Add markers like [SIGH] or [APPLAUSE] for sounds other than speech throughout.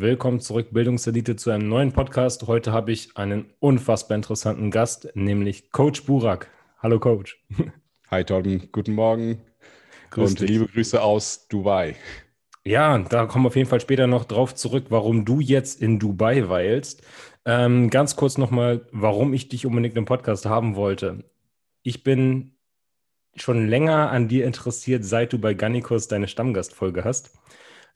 Willkommen zurück, Bildungselite, zu einem neuen Podcast. Heute habe ich einen unfassbar interessanten Gast, nämlich Coach Burak. Hallo, Coach. [LAUGHS] Hi, Torben. Guten Morgen. Grüß und dich. liebe Grüße aus Dubai. Ja, da kommen wir auf jeden Fall später noch drauf zurück, warum du jetzt in Dubai weilst. Ähm, ganz kurz nochmal, warum ich dich unbedingt im Podcast haben wollte. Ich bin schon länger an dir interessiert, seit du bei Gannikus deine Stammgastfolge hast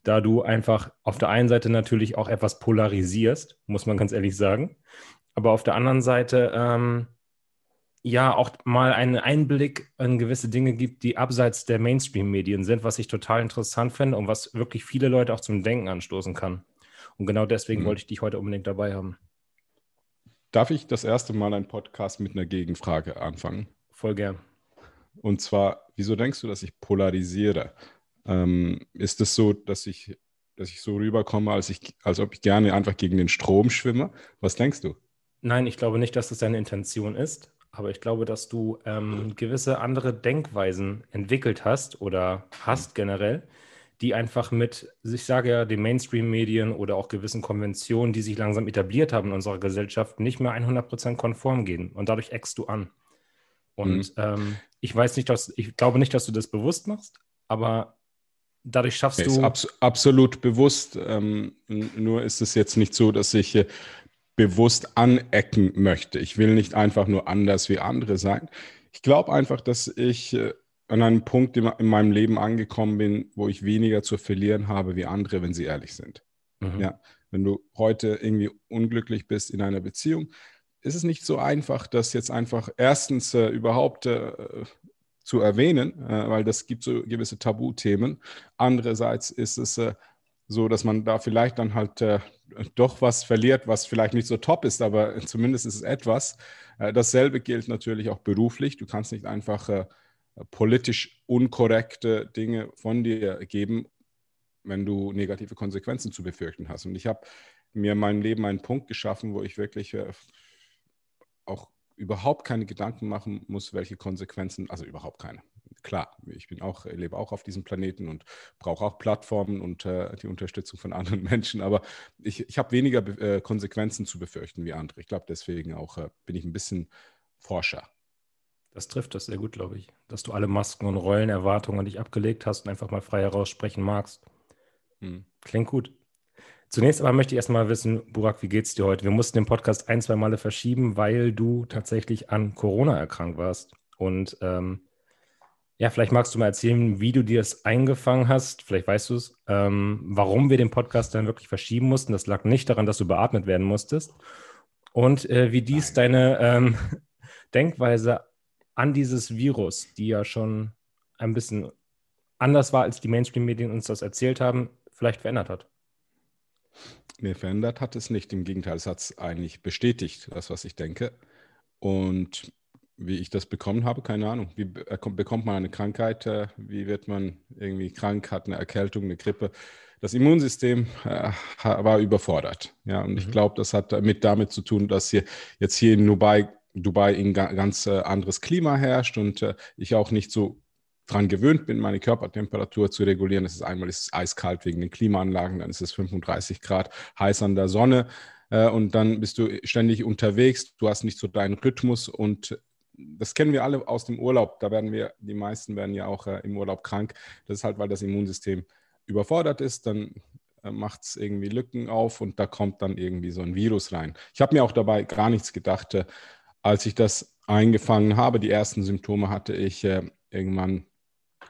da du einfach auf der einen Seite natürlich auch etwas polarisierst, muss man ganz ehrlich sagen, aber auf der anderen Seite ähm, ja auch mal einen Einblick in gewisse Dinge gibt, die abseits der Mainstream-Medien sind, was ich total interessant finde und was wirklich viele Leute auch zum Denken anstoßen kann. Und genau deswegen mhm. wollte ich dich heute unbedingt dabei haben. Darf ich das erste Mal einen Podcast mit einer Gegenfrage anfangen? Voll gern. Und zwar, wieso denkst du, dass ich polarisiere? Ähm, ist es so, dass ich, dass ich so rüberkomme, als, ich, als ob ich gerne einfach gegen den Strom schwimme? Was denkst du? Nein, ich glaube nicht, dass das deine Intention ist. Aber ich glaube, dass du ähm, gewisse andere Denkweisen entwickelt hast oder hast generell, die einfach mit, ich sage ja, den Mainstream-Medien oder auch gewissen Konventionen, die sich langsam etabliert haben in unserer Gesellschaft, nicht mehr 100% konform gehen. Und dadurch eckst du an. Und mhm. ähm, ich weiß nicht, dass, ich glaube nicht, dass du das bewusst machst, aber dadurch schaffst nee, du. Ist abs absolut bewusst. Ähm, nur ist es jetzt nicht so, dass ich äh, bewusst anecken möchte. Ich will nicht einfach nur anders wie andere sein. Ich glaube einfach, dass ich äh, an einem Punkt in, in, meinem Leben angekommen bin, wo ich weniger zu verlieren habe wie andere, wenn sie ehrlich sind. Mhm. Ja, wenn du heute irgendwie unglücklich bist in einer Beziehung, ist es nicht so einfach, das jetzt einfach erstens äh, überhaupt äh, zu erwähnen, äh, weil das gibt so gewisse Tabuthemen. Andererseits ist es äh, so, dass man da vielleicht dann halt äh, doch was verliert, was vielleicht nicht so top ist, aber zumindest ist es etwas. Äh, dasselbe gilt natürlich auch beruflich. Du kannst nicht einfach äh, politisch unkorrekte Dinge von dir geben, wenn du negative Konsequenzen zu befürchten hast. Und ich habe mir in meinem Leben einen Punkt geschaffen, wo ich wirklich äh, auch überhaupt keine Gedanken machen muss, welche Konsequenzen, also überhaupt keine. Klar, ich bin auch, lebe auch auf diesem Planeten und brauche auch Plattformen und äh, die Unterstützung von [LAUGHS] anderen Menschen, aber ich, ich habe weniger äh, Konsequenzen zu befürchten wie andere. Ich glaube, deswegen auch äh, bin ich ein bisschen Forscher. Das trifft das sehr gut, glaube ich, dass du alle Masken und Rollenerwartungen an dich abgelegt hast und einfach mal frei heraussprechen magst. Hm. Klingt gut. Zunächst aber möchte ich erstmal wissen, Burak, wie geht's dir heute? Wir mussten den Podcast ein, zwei Male verschieben, weil du tatsächlich an Corona erkrankt warst. Und ähm, ja, vielleicht magst du mal erzählen, wie du dir es eingefangen hast. Vielleicht weißt du es, ähm, warum wir den Podcast dann wirklich verschieben mussten. Das lag nicht daran, dass du beatmet werden musstest. Und äh, wie dies deine ähm, [LAUGHS] Denkweise an dieses Virus, die ja schon ein bisschen anders war, als die Mainstream-Medien uns das erzählt haben, vielleicht verändert hat. Mir verändert hat es nicht. Im Gegenteil, es hat es eigentlich bestätigt, das, was ich denke. Und wie ich das bekommen habe, keine Ahnung. Wie bekommt man eine Krankheit? Äh, wie wird man irgendwie krank, hat eine Erkältung, eine Grippe? Das Immunsystem äh, war überfordert. Ja, und mhm. ich glaube, das hat mit damit zu tun, dass hier jetzt hier in Dubai, Dubai ein ganz äh, anderes Klima herrscht und ich auch nicht so daran gewöhnt bin, meine Körpertemperatur zu regulieren. Das ist einmal ist es eiskalt wegen den Klimaanlagen, dann ist es 35 Grad heiß an der Sonne äh, und dann bist du ständig unterwegs. Du hast nicht so deinen Rhythmus und das kennen wir alle aus dem Urlaub. Da werden wir, die meisten werden ja auch äh, im Urlaub krank. Das ist halt, weil das Immunsystem überfordert ist. Dann äh, macht es irgendwie Lücken auf und da kommt dann irgendwie so ein Virus rein. Ich habe mir auch dabei gar nichts gedacht, äh, als ich das eingefangen habe. Die ersten Symptome hatte ich äh, irgendwann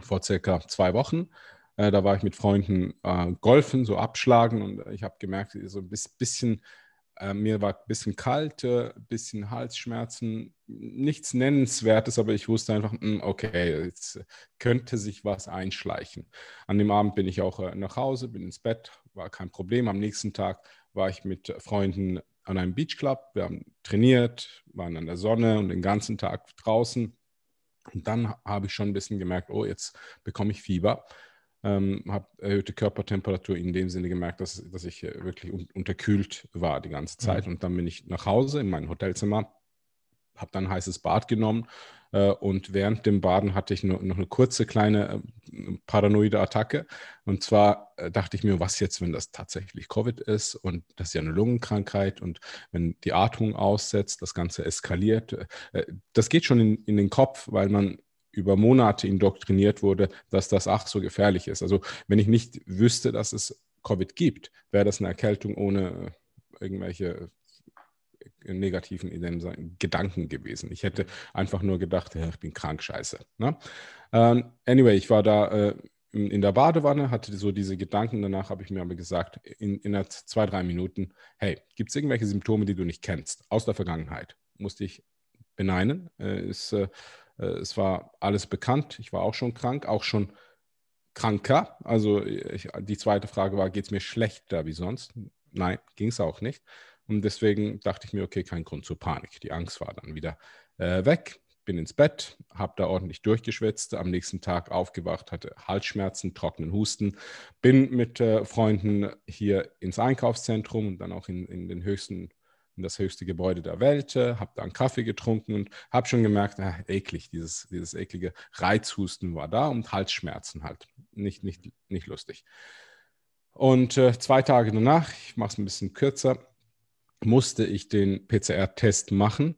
vor circa zwei Wochen. Äh, da war ich mit Freunden äh, golfen, so abschlagen und ich habe gemerkt, so ein bisschen Äh, mir war ein bisschen kalt, ein bisschen Halsschmerzen, nichts Nennenswertes, aber ich wusste einfach, hm, okay, jetzt könnte sich was einschleichen. An dem Abend bin ich auch äh, nach Hause, bin ins Bett, war kein Problem. Am nächsten Tag war ich mit Freunden an einem Beachclub. Wir haben trainiert, waren an der Sonne und den ganzen Tag draußen. Und dann habe ich schon ein bisschen gemerkt, oh, jetzt bekomme ich Fieber ähm, habe erhöhte Körpertemperatur in dem Sinne gemerkt, dass, dass ich äh, wirklich un unterkühlt war die ganze Zeit. Mhm. Und dann bin ich nach Hause in mein Hotelzimmer, habe dann ein heißes Bad genommen äh, und während dem Baden hatte ich noch, eine kurze kleine äh, paranoide Attacke. Und zwar äh, dachte ich mir, was jetzt, wenn das tatsächlich Covid ist und das ist ja eine Lungenkrankheit und wenn die Atmung aussetzt, das Ganze eskaliert. Äh, das geht schon in, in den Kopf, weil man über Monate indoktriniert wurde, dass das ach so gefährlich ist. Also wenn ich nicht wüsste, dass es Covid gibt, wäre das eine Erkältung ohne irgendwelche negativen Gedanken gewesen. Ich hätte einfach nur gedacht, ja, ich bin krank, scheiße. Ne? Uh, anyway, ich war da äh, in, in, der Badewanne, hatte so diese Gedanken. Danach habe ich mir aber gesagt, in, in zwei, drei Minuten, hey, gibt es irgendwelche Symptome, die du nicht kennst, aus der Vergangenheit? Musste ich beneinen. Äh, ist äh, äh, es war alles bekannt. Ich war auch schon krank, auch schon kranker. Also ich, die zweite Frage war, geht es mir schlechter wie sonst? Nein, ging es auch nicht. Und deswegen dachte ich mir, okay, kein Grund zur Panik. Die Angst war dann wieder äh, weg. Bin ins Bett, habe da ordentlich durchgeschwitzt, am nächsten Tag aufgewacht, hatte Halsschmerzen, trockenen Husten, bin mit äh, Freunden hier ins Einkaufszentrum und dann auch in, in den höchsten in das höchste Gebäude der Welt, äh, habe da einen Kaffee getrunken und habe schon gemerkt, ah, eklig, dieses, dieses eklige Reizhusten war da und Halsschmerzen halt. Nicht, nicht, nicht lustig. Und äh, zwei Tage danach, ich mache es ein bisschen kürzer, musste ich den PCR-Test machen,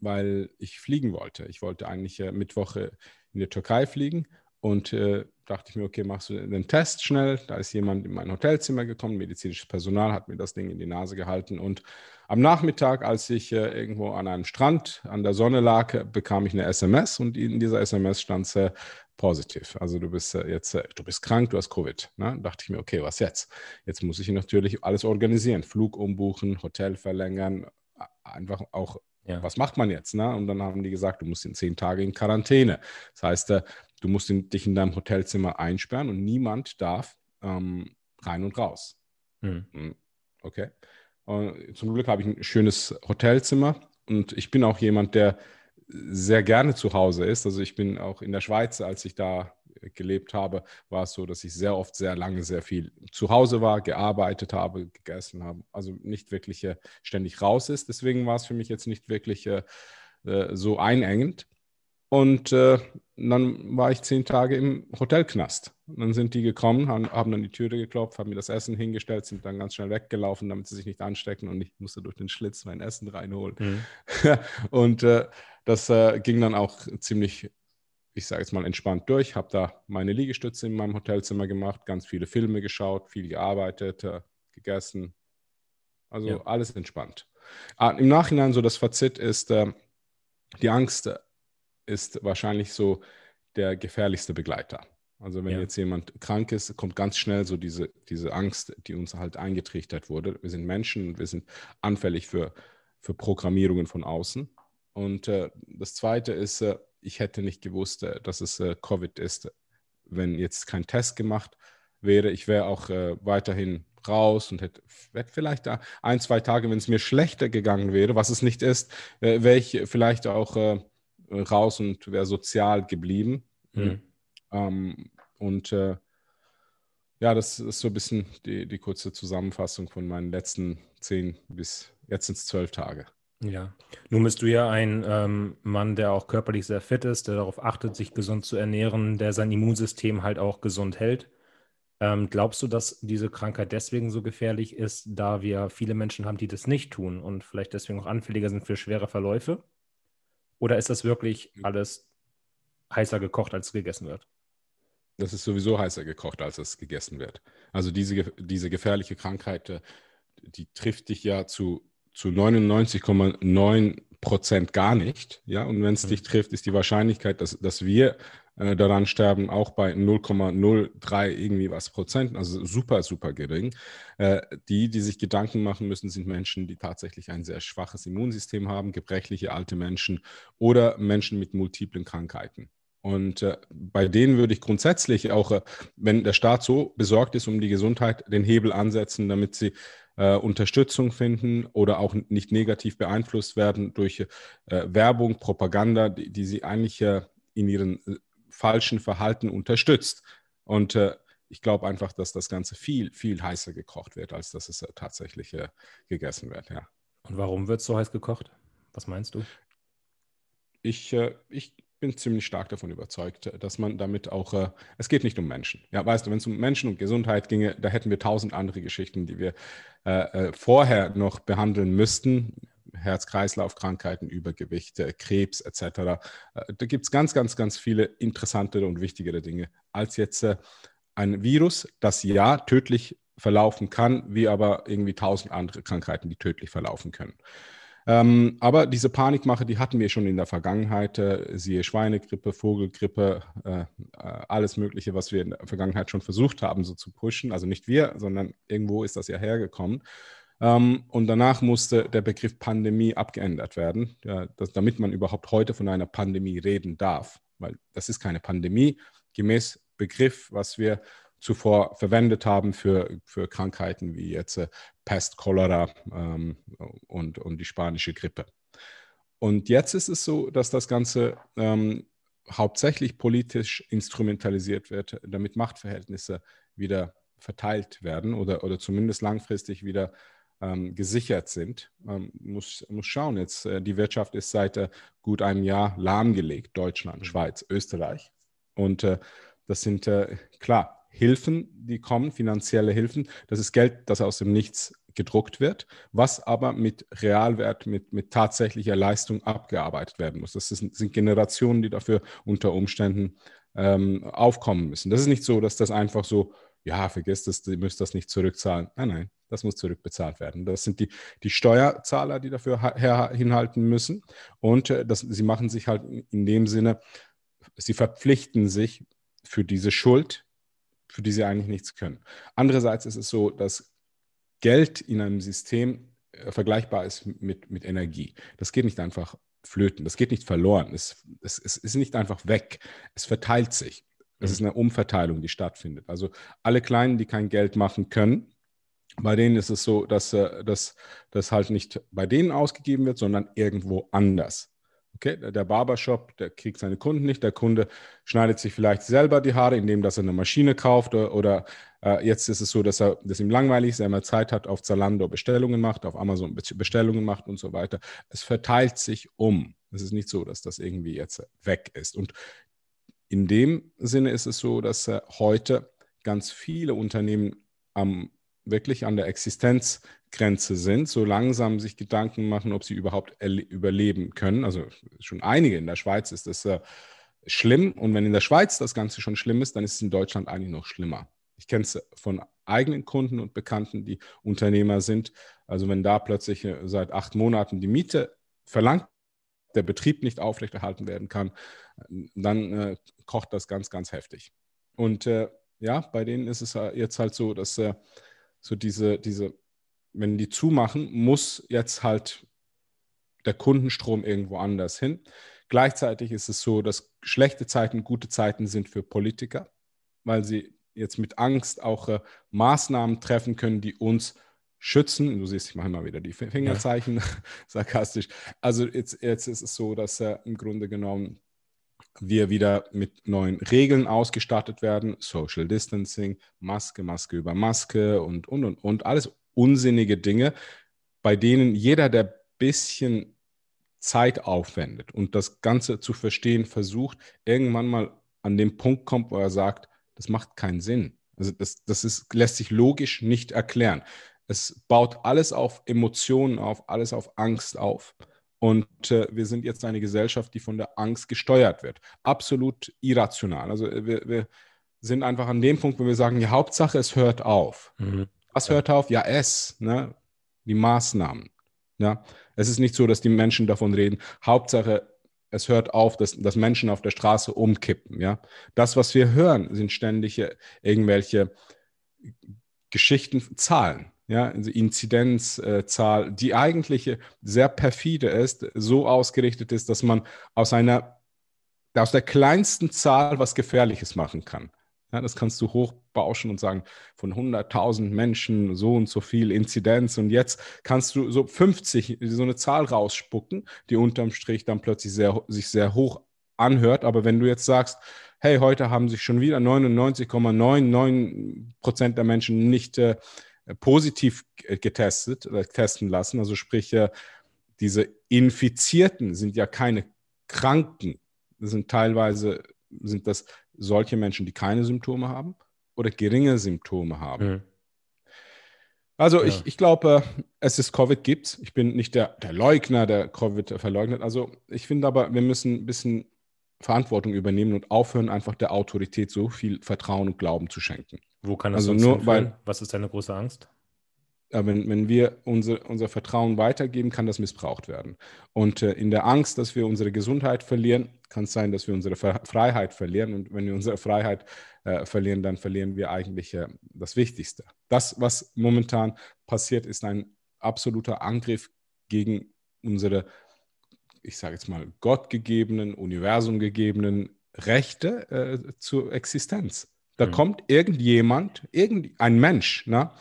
weil ich fliegen wollte. Ich wollte eigentlich äh, Mittwoche in die Türkei fliegen und äh, dachte ich mir, okay, machst du den Test schnell. Da ist jemand in mein Hotelzimmer gekommen, medizinisches Personal hat mir das Ding in die Nase gehalten. Und am Nachmittag, als ich äh, irgendwo an einem Strand an der Sonne lag, bekam ich eine SMS und in dieser SMS stand äh, positiv. Also du bist äh, jetzt, äh, du bist krank, du hast Covid. Ne? Da dachte ich mir, okay, was jetzt? Jetzt muss ich natürlich alles organisieren. Flug umbuchen, Hotel verlängern, einfach auch ja. was macht man jetzt? Ne? Und dann haben die gesagt, du musst in zehn Tage in Quarantäne. Das heißt, äh, du musst in, dich in deinem Hotelzimmer einsperren und niemand darf ähm, rein und raus. Mhm. Okay. Und zum Glück habe ich ein schönes Hotelzimmer und ich bin auch jemand, der sehr gerne zu Hause ist. Also ich bin auch in der Schweiz, als ich da gelebt habe, war es so, dass ich sehr oft, sehr lange, sehr viel zu Hause war, gearbeitet habe, gegessen habe, also nicht wirklich äh, ständig raus ist. Deswegen war es für mich jetzt nicht wirklich äh, äh so einengend. Und dann war ich zehn Tage im Hotelknast. Und dann sind die gekommen, haben, haben, dann die Türe geklopft, haben mir das Essen hingestellt, sind dann ganz schnell weggelaufen, damit sie sich nicht anstecken und ich musste durch den Schlitz mein Essen reinholen. Mhm. [LAUGHS] und äh, das äh, ging dann auch ziemlich ich sage jetzt mal entspannt durch, habe da meine Liegestütze in meinem Hotelzimmer gemacht, ganz viele Filme geschaut, viel gearbeitet, äh, gegessen. Also ja. alles entspannt. Ah, Im Nachhinein so das Fazit ist, äh, die Angst ist wahrscheinlich so der gefährlichste Begleiter. Also wenn ja. jetzt jemand krank ist, kommt ganz schnell so diese, diese Angst, die uns halt eingetrichtert wurde. Wir sind Menschen und wir sind anfällig für, für Programmierungen von außen. Und äh, das Zweite ist, äh, ich hätte nicht gewusst, äh, dass es äh, Covid ist, wenn jetzt kein Test gemacht wäre. Ich wäre auch äh, weiterhin raus und hätte, hätte vielleicht da ein, zwei Tage, wenn es mir schlechter gegangen wäre, was es nicht ist, wäre ich vielleicht auch raus und wäre sozial geblieben. Mhm. Ähm, und äh, ja, das ist so ein bisschen die, die kurze Zusammenfassung von meinen letzten zehn bis jetzt sind es zwölf Tage. Ja, nun bist du ja ein ähm, Mann, der auch körperlich sehr fit ist, der darauf achtet, sich gesund zu ernähren, der sein Immunsystem halt auch gesund hält. Ähm, glaubst du, dass diese Krankheit deswegen so gefährlich ist, da wir viele Menschen haben, die das nicht tun und vielleicht deswegen auch anfälliger sind für schwere Verläufe? Oder ist das wirklich alles heißer gekocht, als gegessen wird? Das ist sowieso heißer gekocht, als es gegessen wird. Also diese, diese gefährliche Krankheit, äh, die trifft dich ja zu zu 99,9 Prozent gar nicht. Ja, und wenn es mhm. dich trifft, ist die Wahrscheinlichkeit, dass, dass wir äh, daran sterben, auch bei 0,03 irgendwie was Prozent, also super, super gering. Äh, die, die sich Gedanken machen müssen, sind Menschen, die tatsächlich ein sehr schwaches Immunsystem haben, gebrechliche alte Menschen oder Menschen mit multiplen Krankheiten. Und äh, bei denen würde ich grundsätzlich auch, wenn der Staat so besorgt ist um die Gesundheit, den Hebel ansetzen, damit sie Unterstützung finden oder auch nicht negativ beeinflusst werden durch Werbung, Propaganda, die, die sie eigentlich in ihren falschen Verhalten unterstützt. Und äh, ich glaube einfach, dass das Ganze viel, viel heißer gekocht wird, als dass es tatsächlich gegessen wird. Ja. Und warum wird es so heiß gekocht? Was meinst du? Ich, ich bin ziemlich stark davon überzeugt, dass man damit auch, äh, es geht nicht um Menschen. Ja, weißt du, wenn es um Menschen und Gesundheit ginge, da hätten wir tausend andere Geschichten, die wir äh, äh vorher noch behandeln müssten. Herz-Kreislauf-Krankheiten, Übergewicht, Krebs etc. Äh, da gibt es ganz, ganz, ganz viele interessantere und wichtigere Dinge als jetzt äh, ein Virus, das ja tödlich verlaufen kann, wie aber irgendwie tausend andere Krankheiten, die tödlich verlaufen können. Ähm, aber diese Panikmache, die hatten wir schon in der Vergangenheit, äh, siehe Schweinegrippe, Vogelgrippe, äh, äh, alles Mögliche, was wir in der Vergangenheit schon versucht haben, so zu pushen. Also nicht wir, sondern irgendwo ist das ja hergekommen. Ähm, und danach musste der Begriff Pandemie abgeändert werden, ja, dass, damit man überhaupt heute von einer Pandemie reden darf. Weil das ist keine Pandemie, gemäß Begriff, was wir zuvor verwendet haben für, für Krankheiten wie jetzt äh, Pest, Cholera ähm, und, und die spanische Grippe. Und jetzt ist es so, dass das Ganze ähm, hauptsächlich politisch instrumentalisiert wird, damit Machtverhältnisse wieder verteilt werden oder, oder zumindest langfristig wieder ähm, gesichert sind. Man muss, muss schauen, jetzt äh, die Wirtschaft ist seit äh, gut einem Jahr lahmgelegt, Deutschland, mhm. Schweiz, Österreich. Und äh, das sind äh, klar Hilfen, die kommen, finanzielle Hilfen. Das ist Geld, das aus dem Nichts gedruckt wird, was aber mit Realwert, mit, mit tatsächlicher Leistung abgearbeitet werden muss. Das ist, sind Generationen, die dafür unter Umständen ähm, aufkommen müssen. Das ist nicht so, dass das einfach so, ja, vergesst das, ihr müsst das nicht zurückzahlen. Nein, nein, das muss zurückbezahlt werden. Das sind die, die Steuerzahler, die dafür her, hinhalten müssen. Und äh, das, sie machen sich halt in dem Sinne, sie verpflichten sich für diese Schuld, für die sie eigentlich nichts können. Andererseits ist es so, dass Geld in einem System äh, vergleichbar ist mit, mit Energie. Das geht nicht einfach flöten, das geht nicht verloren, es, es, es ist nicht einfach weg, es verteilt sich. Es ist eine Umverteilung, die stattfindet. Also alle Kleinen, die kein Geld machen können, bei denen ist es so, dass äh, das halt nicht bei denen ausgegeben wird, sondern irgendwo anders. Okay, der Barbershop, der kriegt seine Kunden nicht. Der Kunde schneidet sich vielleicht selber die Haare, indem dass er eine Maschine kauft oder, oder äh, jetzt ist es so, dass er, dass ihm langweilig ist, er immer Zeit hat, auf Zalando Bestellungen macht, auf Amazon Bestellungen macht und so weiter. Es verteilt sich um. Es ist nicht so, dass das irgendwie jetzt weg ist. Und in dem Sinne ist es so, dass äh, heute ganz viele Unternehmen am wirklich an der Existenzgrenze sind, so langsam sich Gedanken machen, ob sie überhaupt überleben können. Also schon einige in der Schweiz ist das äh, schlimm. Und wenn in der Schweiz das Ganze schon schlimm ist, dann ist es in Deutschland eigentlich noch schlimmer. Ich kenne es von eigenen Kunden und Bekannten, die Unternehmer sind. Also wenn da plötzlich äh, seit acht Monaten die Miete verlangt, der Betrieb nicht aufrechterhalten werden kann, dann äh, kocht das ganz, ganz heftig. Und äh, ja, bei denen ist es jetzt halt so, dass äh, so diese, diese, wenn die zumachen, muss jetzt halt der Kundenstrom irgendwo anders hin. Gleichzeitig ist es so, dass schlechte Zeiten gute Zeiten sind für Politiker, weil sie jetzt mit Angst auch äh, Maßnahmen treffen können, die uns schützen. Du siehst, ich mache immer wieder die Fingerzeichen, ja. [LAUGHS] sarkastisch. Also jetzt, jetzt ist es so, dass äh, im Grunde genommen wir wieder mit neuen Regeln ausgestattet werden. Social Distancing, Maske, Maske über Maske und, und, und, und. Alles unsinnige Dinge, bei denen jeder, der ein bisschen Zeit aufwendet und das Ganze zu verstehen versucht, irgendwann mal an den Punkt kommt, wo er sagt, das macht keinen Sinn. Also das, das ist, lässt sich logisch nicht erklären. Es baut alles auf Emotionen auf, alles auf Angst auf. Und äh, wir sind jetzt eine Gesellschaft, die von der Angst gesteuert wird. Absolut irrational. Also äh, wir, wir sind einfach an dem Punkt, wo wir sagen, ja, Hauptsache, es hört auf. Mhm. Was hört auf? Ja, es, ne? die Maßnahmen. Ja? Es ist nicht so, dass die Menschen davon reden, Hauptsache, es hört auf, dass, dass Menschen auf der Straße umkippen. Ja? Das, was wir hören, sind ständige irgendwelche Geschichten, Zahlen. Ja, also Inzidenzzahl, äh, die eigentlich sehr perfide ist, so ausgerichtet ist, dass man aus einer, aus der kleinsten Zahl was Gefährliches machen kann. Ja, das kannst du hochbauschen und sagen, von 100.000 Menschen so und so viel Inzidenz und jetzt kannst du so 50, so eine Zahl rausspucken, die unterm Strich dann plötzlich sehr, sich sehr hoch anhört. Aber wenn du jetzt sagst, hey, heute haben sich schon wieder 99,99 Prozent der Menschen nicht äh, positiv getestet oder testen lassen, also sprich, äh, diese Infizierten sind ja keine Kranken, das sind teilweise sind das solche Menschen, die keine Symptome haben oder geringe Symptome haben. Mhm. Also ja. ich, ich glaube, es ist Covid gibt Ich bin nicht der, der Leugner, der Covid verleugnet. Also ich finde aber, wir müssen ein bisschen Verantwortung übernehmen und aufhören, einfach der Autorität so viel Vertrauen und Glauben zu schenken. Wo kann das also nur, weil, Was ist deine große Angst? wenn, wenn wir unser, unser Vertrauen weitergeben, kann das missbraucht werden. Und äh, in der Angst, dass wir unsere Gesundheit verlieren, kann es sein, dass wir unsere Freiheit verlieren. Und wenn wir unsere Freiheit äh, verlieren, dann verlieren wir eigentlich äh, das Wichtigste. Das, was momentan passiert, ist ein absoluter Angriff gegen unsere, ich sage jetzt mal, gottgegebenen, universumgegebenen Rechte äh, zur Existenz. Da mhm. kommt irgendjemand, irgendein Mensch, na,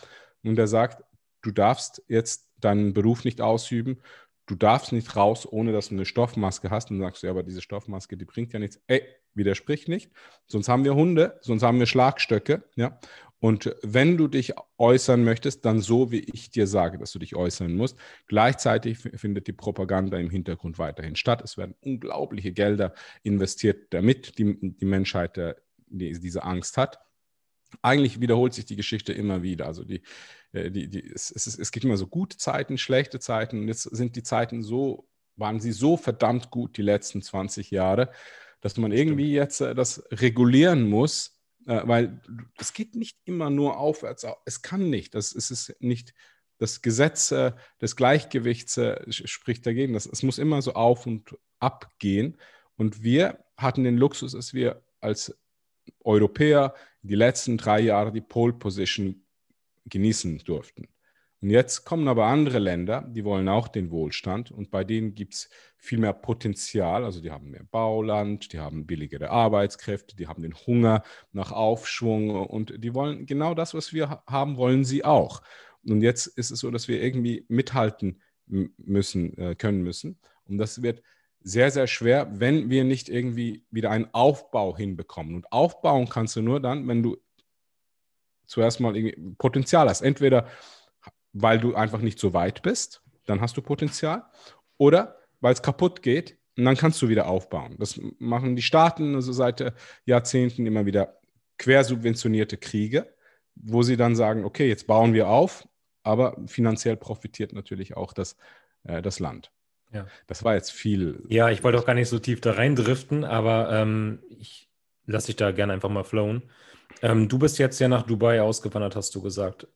und der sagt, du darfst jetzt deinen Beruf nicht ausüben, du darfst nicht raus, ohne dass du eine Stoffmaske hast. Und dann sagst du, ja, aber diese Stoffmaske, die bringt ja nichts. Ey, widersprich nicht. Sonst haben wir Hunde, sonst haben wir Schlagstöcke. Ja? Und wenn du dich äußern möchtest, dann so, wie ich dir sage, dass du dich äußern musst. Gleichzeitig findet die Propaganda im Hintergrund weiterhin statt. Es werden unglaubliche Gelder investiert, damit die, die Menschheit äh, die, diese Angst hat. Eigentlich wiederholt sich die Geschichte immer wieder. Also die, äh, die, die, es, es, es gibt immer so gute Zeiten, schlechte Zeiten. Und jetzt sind die Zeiten so, waren sie so verdammt gut die letzten 20 Jahre, dass man irgendwie jetzt äh, das regulieren muss, äh, weil es geht nicht immer nur aufwärts. Es kann nicht. Das, es ist nicht das Gesetz des Gleichgewichts spricht dagegen. Das, es muss immer so auf und ab gehen. Und wir hatten den Luxus, dass wir als Europäer die letzten drei Jahre die Pole Position genießen durften. Und jetzt kommen aber andere Länder, die wollen auch den Wohlstand und bei denen gibt es viel mehr Potenzial. Also die haben mehr Bauland, die haben billigere Arbeitskräfte, die haben den Hunger nach Aufschwung und die wollen genau das, was wir haben, wollen sie auch. Und jetzt ist es so, dass wir irgendwie mithalten müssen, äh, können müssen. Und das wird sehr, sehr schwer, wenn wir nicht irgendwie wieder einen Aufbau hinbekommen. Und aufbauen kannst du nur dann, wenn du zuerst mal Potenzial hast. Entweder weil du einfach nicht so weit bist, dann hast du Potenzial, oder weil es kaputt geht und dann kannst du wieder aufbauen. Das machen die Staaten also seit Jahrzehnten immer wieder quersubventionierte Kriege, wo sie dann sagen, okay, jetzt bauen wir auf, aber finanziell profitiert natürlich auch das, äh, das Land. Ja. Das war jetzt viel. Ja, ich wollte auch gar nicht so tief da reindriften, aber ähm, ich lasse dich da gerne einfach mal flowen. Ähm, du bist jetzt ja nach Dubai ausgewandert, hast du gesagt.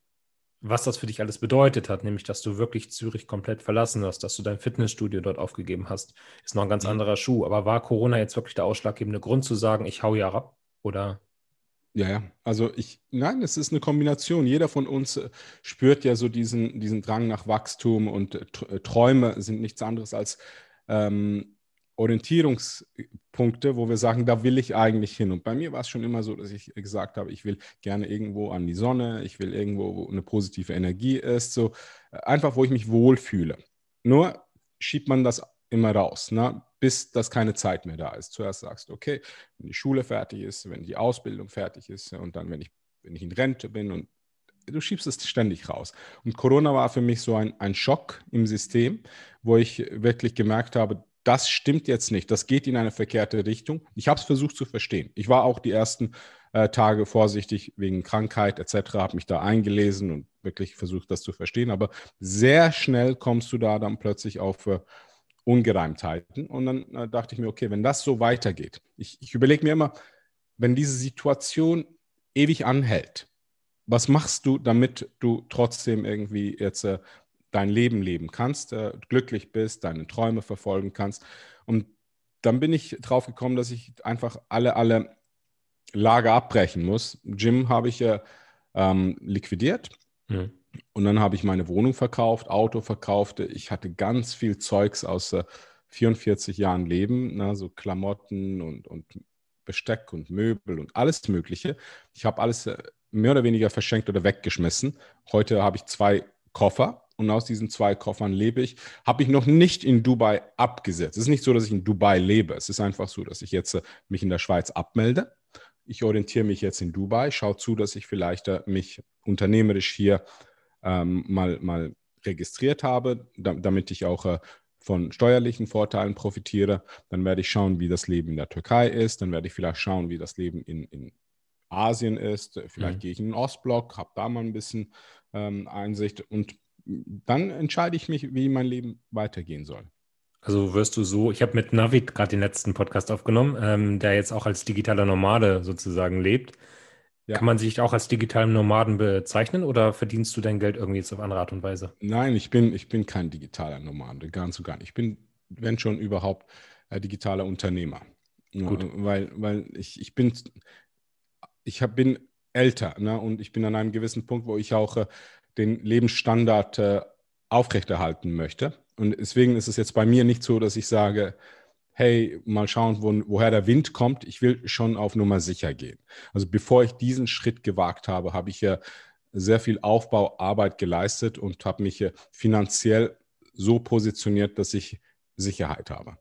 Was das für dich alles bedeutet hat, nämlich dass du wirklich Zürich komplett verlassen hast, dass du dein Fitnessstudio dort aufgegeben hast, ist noch ein ganz mhm. anderer Schuh. Aber war Corona jetzt wirklich der ausschlaggebende Grund zu sagen, ich hau ja ab? Oder? Ja, ja. Also ich, nein, es ist eine Kombination. Jeder von uns äh, spürt ja so diesen, diesen Drang nach Wachstum und äh, äh, Träume sind nichts anderes als ähm, Orientierungspunkte, wo wir sagen, da will ich eigentlich hin. Und bei mir war es schon immer so, dass ich gesagt habe, ich will gerne irgendwo an die Sonne, ich will irgendwo, wo eine positive Energie ist, so einfach, wo ich mich wohlfühle. Nur schiebt man das immer raus, ne? Bis das keine Zeit mehr da ist. Zuerst sagst du, okay, wenn die Schule fertig ist, wenn die Ausbildung fertig ist und dann, wenn ich, wenn ich in Rente bin und du schiebst es ständig raus. Und Corona war für mich so ein, ein Schock im System, wo ich wirklich gemerkt habe, das stimmt jetzt nicht, das geht in eine verkehrte Richtung. Ich habe es versucht zu verstehen. Ich war auch die ersten äh, Tage vorsichtig wegen Krankheit etc., habe mich da eingelesen und wirklich versucht, das zu verstehen. Aber sehr schnell kommst du da dann plötzlich auf äh, Ungereimtheiten. Und dann äh, dachte ich mir, okay, wenn das so weitergeht, ich, ich überlege mir immer, wenn diese Situation ewig anhält, was machst du, damit du trotzdem irgendwie jetzt äh, dein Leben leben kannst, äh, glücklich bist, deine Träume verfolgen kannst. Und dann bin ich drauf gekommen, dass ich einfach alle, alle Lager abbrechen muss. Gym habe ich ja ähm, liquidiert. Mhm. Und dann habe ich meine Wohnung verkauft, Auto verkauft. Ich hatte ganz viel Zeugs aus äh, 44 Jahren Leben, ne, so Klamotten und, und Besteck und Möbel und alles Mögliche. Ich habe alles äh, mehr oder weniger verschenkt oder weggeschmissen. Heute habe ich zwei Koffer und aus diesen zwei Koffern lebe ich. Habe ich noch nicht in Dubai abgesetzt. Es ist nicht so, dass ich in Dubai lebe. Es ist einfach so, dass ich jetzt äh, mich in der Schweiz abmelde. Ich orientiere mich jetzt in Dubai, schaue zu, dass ich vielleicht äh, mich unternehmerisch hier ähm, mal, mal registriert habe, damit ich auch äh, von steuerlichen Vorteilen profitiere. Dann werde ich schauen, wie das Leben in der Türkei ist. Dann werde ich vielleicht schauen, wie das Leben in, in Asien ist. Vielleicht mhm. gehe ich in den Ostblock, habe da mal ein bisschen ähm, Einsicht und dann entscheide ich mich, wie mein Leben weitergehen soll. Also wirst du so, ich habe mit Navid gerade den letzten Podcast aufgenommen, ähm, der jetzt auch als digitaler Nomade sozusagen lebt. Ja. Kann man sich auch als digitalen Nomaden bezeichnen oder verdienst du dein Geld irgendwie jetzt auf andere Art und Weise? Nein, ich bin, ich bin kein digitaler Nomade, ganz und gar nicht. Ich bin, wenn schon überhaupt, äh, digitaler Unternehmer. Gut. weil, weil ich, ich bin, ich hab, bin älter ne? und ich bin an einem gewissen Punkt, wo ich auch äh, den Lebensstandard äh, aufrechterhalten möchte. Und deswegen ist es jetzt bei mir nicht so, dass ich sage, hey, mal schauen, wo, woher der Wind kommt. Ich will schon auf Nummer sicher gehen. Also bevor ich diesen Schritt gewagt habe, habe ich ja sehr viel Aufbauarbeit geleistet und habe mich finanziell so positioniert, dass ich Sicherheit habe.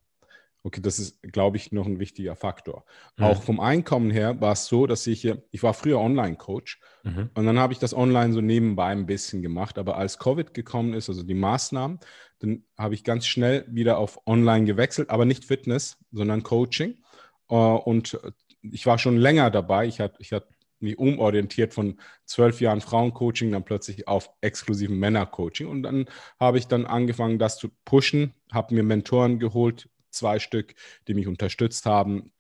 Okay, das ist, glaube ich, noch ein wichtiger Faktor. Mhm. Auch vom Einkommen her war es so, dass ich, ich war früher Online-Coach mhm. und dann habe ich das online so nebenbei ein bisschen gemacht. Aber als Covid gekommen ist, also die Maßnahmen, dann habe ich ganz schnell wieder auf Online gewechselt, aber nicht Fitness, sondern Coaching. Äh, und ich war schon länger dabei. Ich hatte, ich hatte mich umorientiert von zwölf Jahren Frauencoaching dann plötzlich auf exklusiven Männercoaching. Und dann habe ich dann angefangen, das zu pushen, habe mir Mentoren geholt, zwei Stück, die mich unterstützt haben,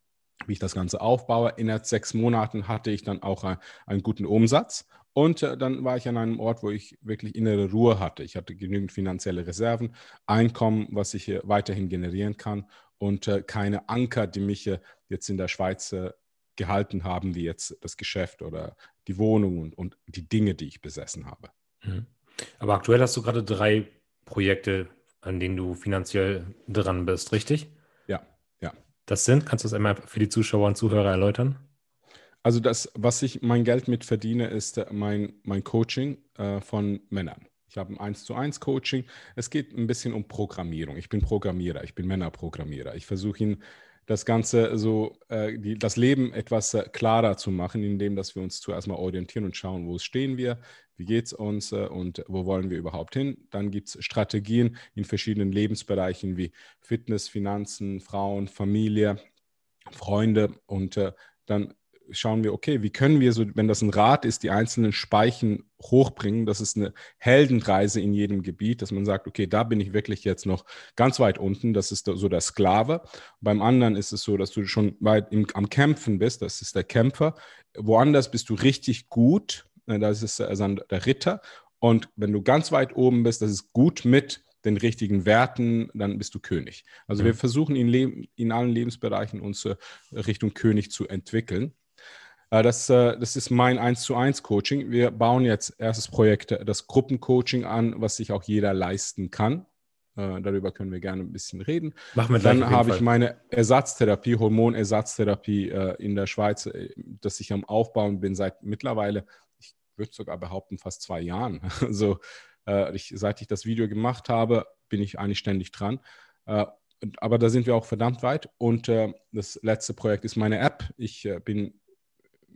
wie ich das Ganze aufbaue. Innerhalb sechs Monaten hatte ich dann auch einen guten Umsatz. Und äh, dann war ich an einem Ort, wo ich wirklich innere Ruhe hatte. Ich hatte genügend finanzielle Reserven, Einkommen, was ich weiterhin generieren kann und äh, keine Anker, die mich jetzt in der Schweiz äh, gehalten haben, wie jetzt das Geschäft oder die Wohnung und, und die Dinge, die ich besessen habe. Mhm. Aber aktuell hast du gerade drei Projekte, an denen du finanziell dran bist, richtig? Ja, ja. Das sind, kannst du das einmal für die Zuschauer und Zuhörer erläutern? Also das, was ich mein Geld mit verdiene, ist äh, mein, mein Coaching äh, von Männern. Ich habe ein 1 zu 1 Coaching. Es geht ein bisschen um Programmierung. Ich bin Programmierer, ich bin Männerprogrammierer. Ich versuche ihnen das Ganze so, äh, die, das Leben etwas äh, klarer zu machen, indem dass wir uns zuerst mal orientieren und schauen, wo stehen wir, wie geht es uns äh, und wo wollen wir überhaupt hin. Dann gibt es Strategien in verschiedenen Lebensbereichen wie Fitness, Finanzen, Frauen, Familie, Freunde und äh, dann schauen wir, okay, wie können wir so, wenn das ein Rad ist, die einzelnen Speichen hochbringen. Das ist eine Heldenreise in jedem Gebiet, dass man sagt, okay, da bin ich wirklich jetzt noch ganz weit unten. Das ist so der Sklave. Beim anderen ist es so, dass du schon weit im, am Kämpfen bist. Das ist der Kämpfer. Woanders bist du richtig gut. Das ist also der Ritter. Und wenn du ganz weit oben bist, das ist gut mit den richtigen Werten, dann bist du König. Also mhm. wir versuchen in, in allen Lebensbereichen uns äh, Richtung König zu entwickeln. Äh, das, äh, das ist mein 1 zu 1 Coaching. Wir bauen jetzt erstes Projekt, das Gruppencoaching an, was sich auch jeder leisten kann. Äh, darüber können wir gerne ein bisschen reden. Machen wir Dann habe ich meine Ersatztherapie, Hormonersatztherapie in der Schweiz, dass ich am Aufbauen bin seit mittlerweile, würde sogar behaupten, fast zwei Jahren. [LAUGHS] Also ich, seit ich das Video gemacht habe, bin ich eigentlich ständig dran aber da sind wir auch verdammt weit. Und äh, das letzte Projekt ist meine App. Ich äh, bin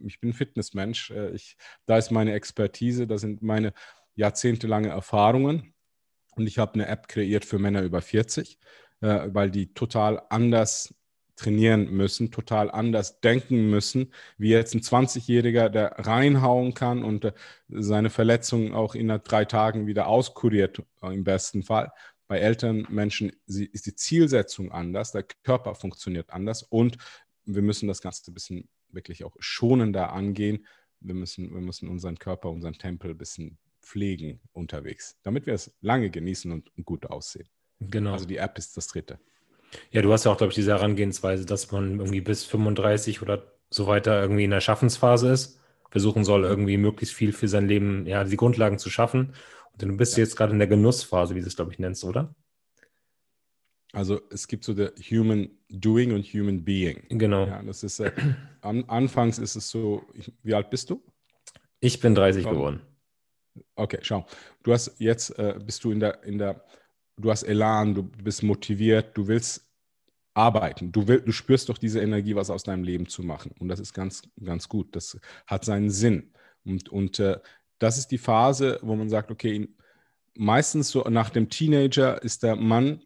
ich bin Fitnessmensch. Äh, ich, da ist meine Expertise, da sind meine jahrzehntelange Erfahrungen. Und ich habe eine App kreiert für Männer über 40, äh, weil die total anders trainieren müssen, total anders denken müssen, wie jetzt ein 20-Jähriger, der reinhauen kann und äh, seine Verletzungen auch in drei Tagen wieder auskuriert, im besten Fall. Bei älteren Menschen ist die Zielsetzung anders, der Körper funktioniert anders und wir müssen das Ganze ein bisschen wirklich auch schonender angehen. Wir müssen, wir müssen unseren Körper, unseren Tempel ein bisschen pflegen unterwegs, damit wir es lange genießen und gut aussehen. Genau. Also die App ist das dritte. Ja, du hast ja auch, glaube ich, diese Herangehensweise, dass man irgendwie bis 35 oder so weiter irgendwie in der Schaffensphase ist, versuchen soll, irgendwie möglichst viel für sein Leben, ja, die Grundlagen zu schaffen. Und du bist ja. jetzt gerade in der Genussphase, wie du es, glaube ich, nennst, oder? Also es gibt so der Human Doing und Human Being. Genau. Ja, das ist, äh, an, anfangs ist es so, wie alt bist du? Ich bin 30 geworden. Okay, schau. Du hast jetzt, äh, bist du in der, in der, du hast Elan, du bist motiviert, du willst arbeiten. Du, will, du spürst doch diese Energie, was aus deinem Leben zu machen. Und das ist ganz, ganz gut. Das hat seinen Sinn. Und, und äh, das ist die Phase, wo man sagt, okay, meistens so nach dem Teenager ist der Mann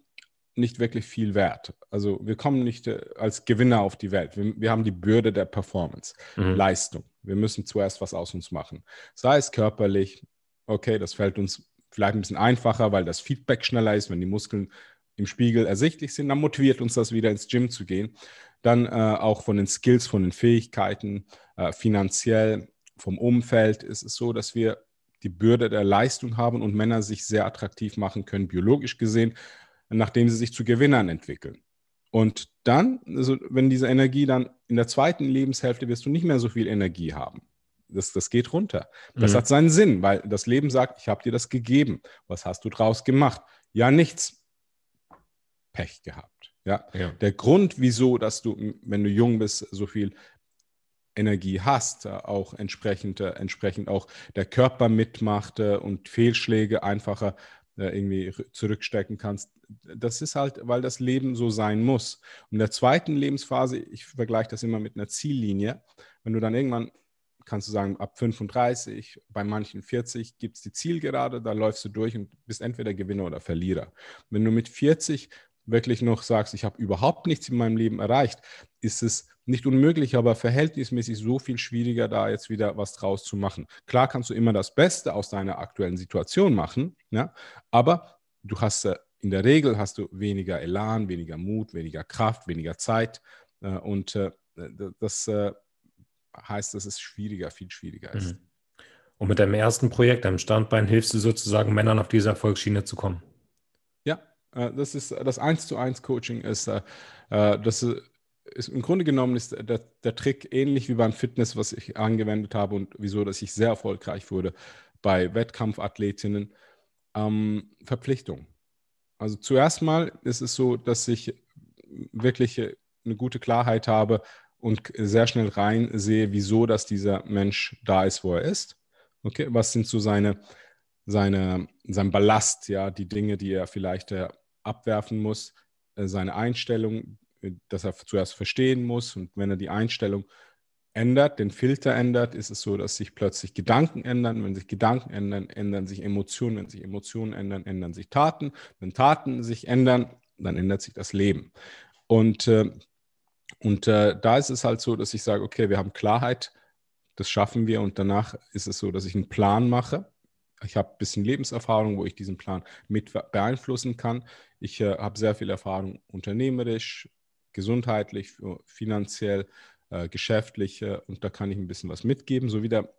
nicht wirklich viel wert. Also wir kommen nicht äh, als Gewinner auf die Welt. Wir, wir haben die Bürde der Performance, mhm. Leistung. Wir müssen zuerst was aus uns machen. Sei es körperlich, okay, das fällt uns vielleicht ein bisschen einfacher, weil das Feedback schneller ist, wenn die Muskeln im Spiegel ersichtlich sind, dann motiviert uns das wieder ins Gym zu gehen. Dann äh, auch von den Skills, von den Fähigkeiten, äh, finanziell, vom Umfeld ist es so, dass wir die Bürde der Leistung haben und Männer sich sehr attraktiv machen können, biologisch gesehen, nachdem sie sich zu Gewinnern entwickeln. Und dann, also wenn diese Energie dann in der zweiten Lebenshälfte wirst du nicht mehr so viel Energie haben. Das, das geht runter. Das mhm. hat seinen Sinn, weil das Leben sagt, ich habe dir das gegeben. Was hast du draus gemacht? Ja, nichts. Pech gehabt. Ja? ja. Der Grund, wieso, dass du, wenn du jung bist, so viel Energie hast, äh, auch entsprechend, äh, entsprechend auch der Körper mitmacht äh, und Fehlschläge einfacher irgendwie zurückstecken kannst. Das ist halt, weil das Leben so sein muss. Und in der zweiten Lebensphase, ich vergleiche das immer mit einer Ziellinie, wenn du dann irgendwann kannst du sagen, ab 35, bei manchen 40 gibt es die Zielgerade, da läufst du durch und bist entweder Gewinner oder Verlierer. Wenn du mit 40 wirklich noch sagst, ich habe überhaupt nichts in meinem Leben erreicht, ist es nicht unmöglich, aber verhältnismäßig so viel schwieriger, da jetzt wieder was draus zu machen. Klar kannst du immer das Beste aus deiner aktuellen Situation machen, ja, aber du hast äh, in der Regel hast du weniger Elan, weniger Mut, weniger Kraft, weniger Zeit äh, und äh, das heißt, dass es schwieriger, viel schwieriger ist. Mhm. Und mit deinem ersten Projekt, deinem Standbein, hilfst du sozusagen Männern auf diese Erfolgsschiene zu kommen. Äh, das ist das 1 zu 1 Coaching ist, äh, äh, das ist im Grunde genommen ist der, der Trick ähnlich wie beim Fitness, was ich angewendet habe und wieso, dass ich sehr erfolgreich wurde bei Wettkampfathletinnen. Ähm, Verpflichtung. Also zuerst mal ist es so, dass ich wirklich eine gute Klarheit habe und sehr schnell rein sehe, wieso, dass dieser Mensch da ist, wo er ist. Okay, was sind so seine seine, sein Ballast, ja, die Dinge, die er vielleicht äh, abwerfen muss, äh, seine Einstellung, äh, dass er zuerst verstehen muss. Und wenn er die Einstellung ändert, den Filter ändert, ist es so, dass sich plötzlich Gedanken ändern. Wenn sich Gedanken ändern, ändern sich Emotionen. Wenn sich Emotionen ändern, ändern sich Taten. Wenn Taten sich ändern, dann ändert sich das Leben. Und, und da ist es halt so, dass ich sage, okay, wir haben Klarheit, das schaffen wir. Und danach ist es so, dass ich einen Plan mache ich habe ein bisschen Lebenserfahrung, wo ich diesen Plan mit beeinflussen kann. Ich äh, habe sehr viel Erfahrung unternehmerisch, gesundheitlich, finanziell, äh, geschäftlich äh, und da kann ich ein bisschen was mitgeben, so wie der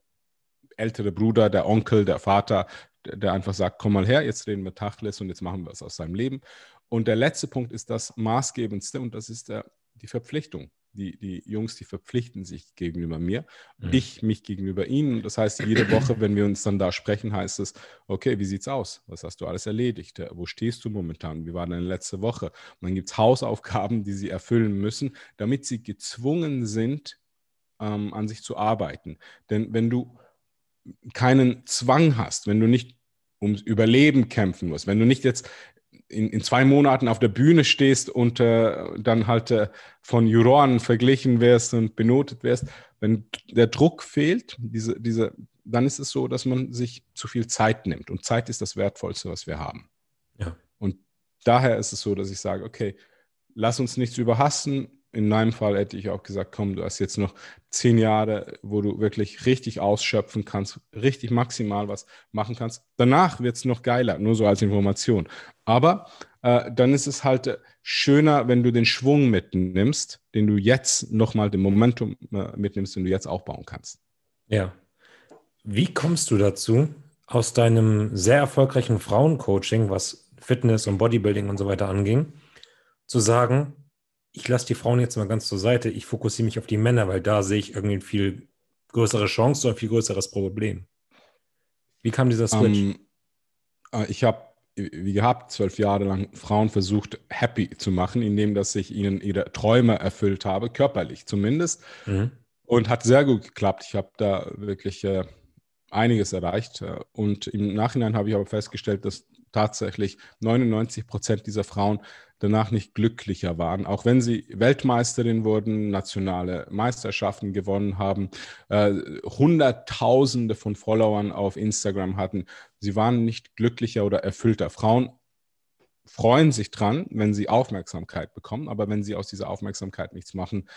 ältere Bruder, der Onkel, der Vater, der, der einfach sagt, komm mal her, jetzt reden wir Tachles und jetzt machen wir was aus seinem Leben. Und der letzte Punkt ist das Maßgebendste und das ist der, die Verpflichtung die, die Jungs, die verpflichten sich gegenüber mir, mhm. ich mich gegenüber ihnen. Das heißt, jede Woche, wenn wir uns dann da sprechen, heißt es, okay, wie sieht's aus? Was hast du alles erledigt? Wo stehst du momentan? Wie war deine letzte Woche? Und dann gibt es Hausaufgaben, die sie erfüllen müssen, damit sie gezwungen sind, ähm, an sich zu arbeiten. Denn wenn du keinen Zwang hast, wenn du nicht ums Überleben kämpfen musst, wenn du nicht jetzt in, in zwei Monaten auf der Bühne stehst und äh, dann halt äh, von Juroren verglichen wirst und benotet wirst, wenn der Druck fehlt, diese, diese, dann ist es so, dass man sich zu viel Zeit nimmt. Und Zeit ist das Wertvollste, was wir haben. Ja. Und daher ist es so, dass ich sage, okay, lass uns nichts überhasten, in meinem Fall hätte ich auch gesagt, komm, du hast jetzt noch zehn Jahre, wo du wirklich richtig ausschöpfen kannst, richtig maximal was machen kannst. Danach wird es noch geiler, nur so als Information. Aber äh, dann ist es halt äh, schöner, wenn du den Schwung mitnimmst, den du jetzt nochmal, den Momentum äh, mitnimmst, den du jetzt aufbauen kannst. Ja. Wie kommst du dazu, aus deinem sehr erfolgreichen Frauencoaching, was Fitness und Bodybuilding und so weiter anging, zu sagen, ich lasse die Frauen jetzt mal ganz zur Seite, ich fokussiere mich auf die Männer, weil da sehe ich irgendwie viel größere Chance oder ein viel größeres Problem. Wie kam dieser Switch? Um, ähm, äh, ich habe, wie gehabt, zwölf Jahre lang Frauen versucht, happy zu machen, indem dass ich ihnen ihre Träume erfüllt habe, körperlich zumindest. Mhm. Und hat sehr gut geklappt. Ich habe da wirklich äh, einiges erreicht. Äh, und im Nachhinein habe ich aber festgestellt, dass tatsächlich 99 Prozent dieser Frauen danach nicht glücklicher waren, auch wenn sie Weltmeisterin wurden, nationale Meisterschaften gewonnen haben, äh, Hunderttausende von Followern auf Instagram hatten. Sie waren nicht glücklicher oder erfüllter. Frauen freuen sich dran, wenn sie Aufmerksamkeit bekommen, aber wenn sie aus dieser Aufmerksamkeit nichts machen,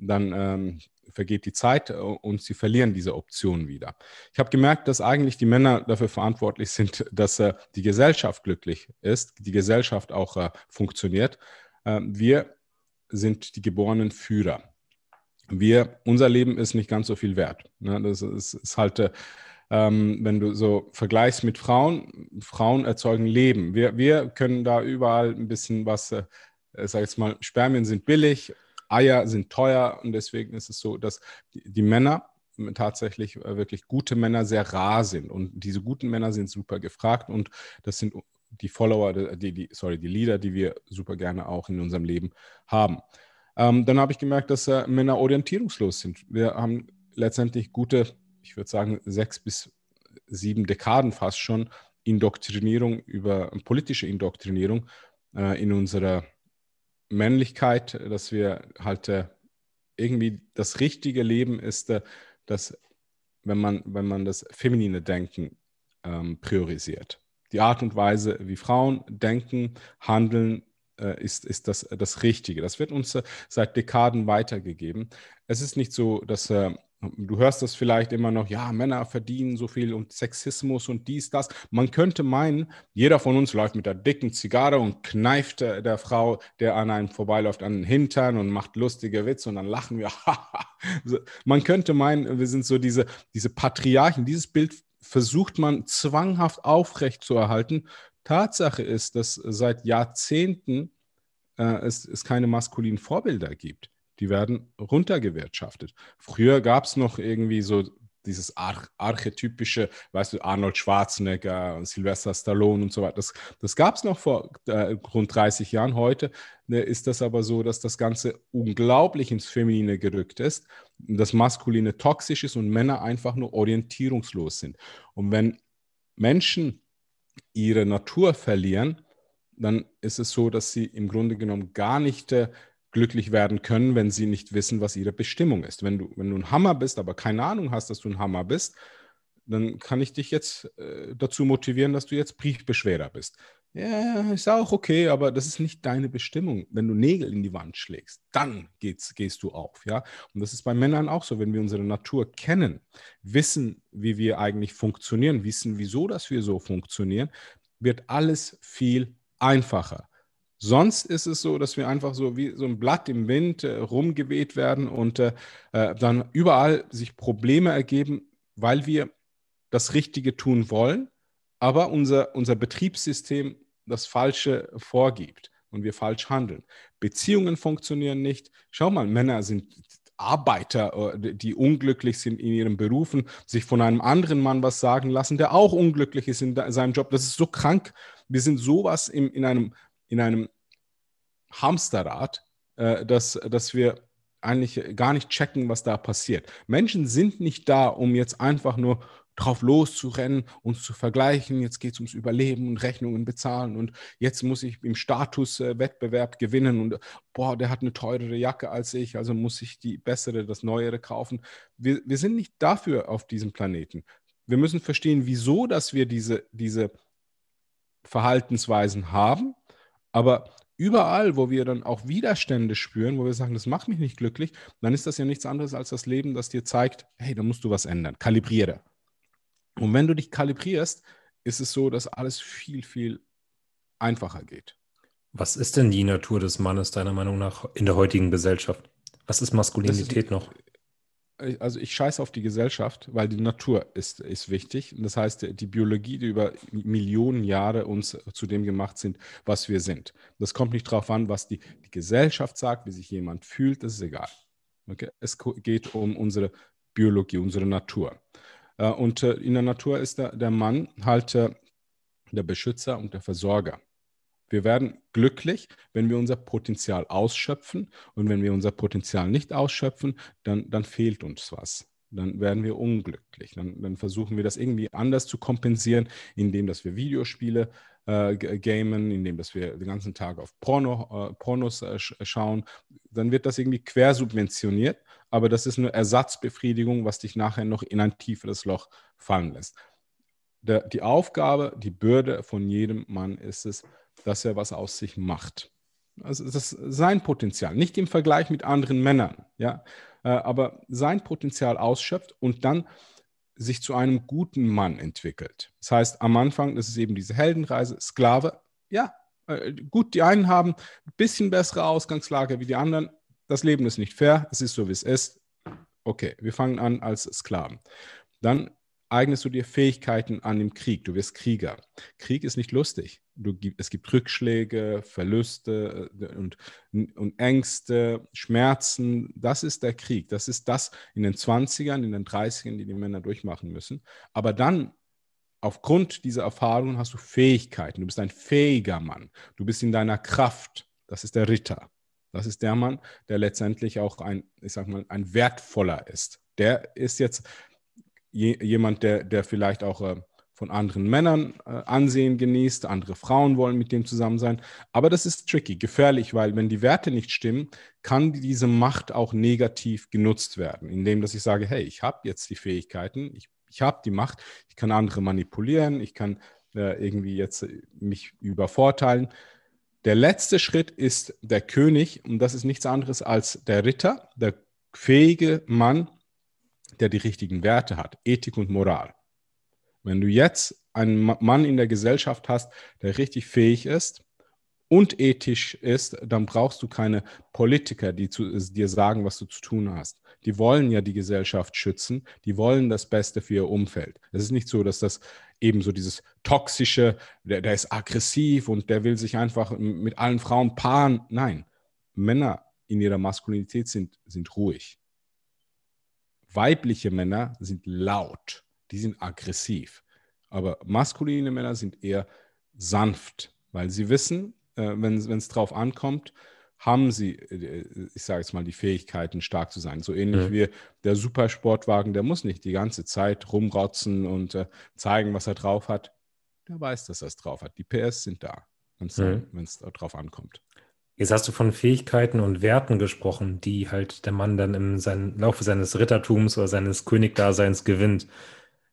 dann ähm, vergeht die Zeit äh, und sie verlieren diese Option wieder. Ich habe gemerkt, dass eigentlich die Männer dafür verantwortlich sind, [LAUGHS] dass äh, die Gesellschaft glücklich ist, die Gesellschaft auch äh, funktioniert. Äh, wir sind die geborenen Führer. Wir, unser Leben ist nicht ganz so viel wert. Ne? Das ist, ist halt, äh, ähm, wenn du so vergleichst mit Frauen, Frauen erzeugen Leben. Wir, wir können da überall ein bisschen was, äh, sag jetzt mal, Spermien sind billig, Eier sind teuer und deswegen ist es so, dass die, Männer tatsächlich äh, wirklich gute Männer sehr rar sind und diese guten Männer sind super gefragt und das sind die Follower, die, die sorry, die Leader, die wir super gerne auch in unserem Leben haben. Ähm, dann habe ich gemerkt, dass äh, Männer orientierungslos sind. Wir haben letztendlich gute, ich würde sagen, sechs bis sieben Dekaden fast schon Indoktrinierung über politische Indoktrinierung äh, in unserer Männlichkeit, dass wir halt äh, irgendwie das richtige Leben ist, äh, dass wenn man, wenn man das feminine Denken ähm, priorisiert. Die Art und Weise, wie Frauen denken, handeln, äh, ist, ist das, das Richtige. Das wird uns äh, seit Dekaden weitergegeben. Es ist nicht so, dass äh, Du hörst das vielleicht immer noch, ja, Männer verdienen so viel und Sexismus und dies, das. Man könnte meinen, jeder von uns läuft mit der dicken Zigarre und kneift der Frau, der an einem vorbeiläuft, an den Hintern und macht lustige Witze und dann lachen wir. [LAUGHS] man könnte meinen, wir sind so diese, diese Patriarchen. Dieses Bild versucht man zwanghaft aufrecht zu erhalten. Tatsache ist, dass seit Jahrzehnten äh, es, es keine maskulinen Vorbilder gibt die werden runtergewirtschaftet. Früher gab es noch irgendwie so dieses Ar archetypische, weißt du, Arnold Schwarzenegger Sylvester Stallone und so weiter. Das, das gab es noch vor äh, rund 30 Jahren. Heute ne, ist das aber so, dass das Ganze unglaublich ins Feminine gerückt ist, das Maskuline toxisch ist und Männer einfach nur orientierungslos sind. Und wenn Menschen ihre Natur verlieren, dann ist es so, dass sie im Grunde genommen gar nicht äh, glücklich werden können, wenn sie nicht wissen, was ihre Bestimmung ist. Wenn du, wenn du ein Hammer bist, aber keine Ahnung hast, dass du ein Hammer bist, dann kann ich dich jetzt äh, dazu motivieren, dass du jetzt Briefbeschwerer bist. Ja, ist auch okay, aber das ist nicht deine Bestimmung. Wenn du Nägel in die Wand schlägst, dann geht's, gehst du auf, ja. Und das ist bei Männern auch so, wenn wir unsere Natur kennen, wissen, wie wir eigentlich funktionieren, wissen, wieso, dass wir so funktionieren, wird alles viel einfacher. Sonst ist es so, dass wir einfach so wie so ein Blatt im Wind äh, rumgeweht werden und äh, äh, dann überall sich Probleme ergeben, weil wir das Richtige tun wollen, aber unser, unser Betriebssystem das Falsche vorgibt und wir falsch handeln. Beziehungen funktionieren nicht. Schau mal, Männer sind Arbeiter, äh, die unglücklich sind in ihren Berufen, sich von einem anderen Mann was sagen lassen, der auch unglücklich ist in seinem Job. Das ist so krank. Wir sind sowas in, in einem in einem Hamsterrad, äh, dass, dass wir eigentlich gar nicht checken, was da passiert. Menschen sind nicht da, um jetzt einfach nur drauf loszurennen, uns zu vergleichen. Jetzt geht es ums Überleben und Rechnungen bezahlen und jetzt muss ich im Statuswettbewerb äh, gewinnen und boah, der hat eine teurere Jacke als ich, also muss ich die bessere, das neuere kaufen. Wir, wir sind nicht dafür auf diesem Planeten. Wir müssen verstehen, wieso, dass wir diese, diese Verhaltensweisen haben aber überall, wo wir dann auch Widerstände spüren, wo wir sagen, das macht mich nicht glücklich, dann ist das ja nichts anderes als das Leben, das dir zeigt, hey, da musst du was ändern. Kalibriere. Und wenn du dich kalibrierst, ist es so, dass alles viel, viel einfacher geht. Was ist denn die Natur des Mannes deiner Meinung nach in der heutigen Gesellschaft? Was ist Maskulinität ist, noch? Also ich scheiße auf die Gesellschaft, weil die Natur ist, ist wichtig. das heißt, die Biologie, die über Millionen Jahre uns zu dem gemacht sind, was wir sind. Das kommt nicht darauf an, was die, die Gesellschaft sagt, wie sich jemand fühlt, das ist egal. Okay? Es geht um unsere Biologie, unsere Natur. Äh, und äh, in der Natur ist der, der Mann halt äh, der Beschützer und der Versorger. Wir werden glücklich, wenn wir unser Potenzial ausschöpfen. Und wenn wir unser Potenzial nicht ausschöpfen, dann, dann fehlt uns was. Dann werden wir unglücklich. Dann, dann versuchen wir das irgendwie anders zu kompensieren, indem dass wir Videospiele äh, gamen, indem dass wir den ganzen Tag auf Porno, äh, Pornos äh, schauen. Dann wird das irgendwie quersubventioniert, aber das ist eine Ersatzbefriedigung, was dich nachher noch in ein tieferes Loch fallen lässt. Die Aufgabe, die Bürde von jedem Mann ist es, dass er was aus sich macht. Also das ist sein Potenzial, nicht im Vergleich mit anderen Männern, ja, äh, aber sein Potenzial ausschöpft und dann sich zu einem guten Mann entwickelt. Das heißt, am Anfang, das ist eben diese Heldenreise, Sklave, ja, äh, gut, die einen haben ein bisschen bessere Ausgangslage wie die anderen. Das Leben ist nicht fair, es ist so, wie es ist. Okay, wir fangen an als Sklaven. Dann eignest du dir Fähigkeiten an im Krieg. Du wirst Krieger. Krieg ist nicht lustig. Du, es gibt Rückschläge, Verluste äh, und, und Ängste, Schmerzen. Das ist der Krieg. Das ist das in den 20ern, in den 30ern, die die Männer durchmachen müssen. Aber dann, aufgrund dieser Erfahrungen, hast du Fähigkeiten. Du bist ein fähiger Mann. Du bist in deiner Kraft. Das ist der Ritter. Das ist der Mann, der letztendlich auch ein, ich sag mal, ein wertvoller ist. Der ist jetzt je, jemand, der, der vielleicht auch äh, von anderen Männern äh, Ansehen genießt, andere Frauen wollen mit dem zusammen sein. Aber das ist tricky, gefährlich, weil wenn die Werte nicht stimmen, kann diese Macht auch negativ genutzt werden, indem dass ich sage, hey, ich habe jetzt die Fähigkeiten, ich, ich habe die Macht, ich kann andere manipulieren, ich kann äh, irgendwie jetzt mich übervorteilen. Der letzte Schritt ist der König und das ist nichts anderes als der Ritter, der fähige Mann, der die richtigen Werte hat, Ethik und Moral. Wenn du jetzt einen Mann in der Gesellschaft hast, der richtig fähig ist und ethisch ist, dann brauchst du keine Politiker, die zu, dir sagen, was du zu tun hast. Die wollen ja die Gesellschaft schützen, die wollen das Beste für ihr Umfeld. Es ist nicht so, dass das eben so dieses toxische, der, der ist aggressiv und der will sich einfach mit allen Frauen paaren. Nein, Männer in ihrer Maskulinität sind, sind ruhig. Weibliche Männer sind laut, die sind aggressiv. Aber maskuline Männer sind eher sanft, weil sie wissen, äh, wenn es drauf ankommt, haben sie, äh, ich sage jetzt mal, die Fähigkeiten, stark zu sein. So ähnlich mhm. wie der Supersportwagen, der muss nicht die ganze Zeit rumrotzen und äh, zeigen, was er drauf hat. Der weiß, dass er es drauf hat. Die PS sind da, wenn es mhm. drauf ankommt. Jetzt hast du von Fähigkeiten und Werten gesprochen, die halt der Mann dann im seinen, Laufe seines Rittertums oder seines Königdaseins gewinnt.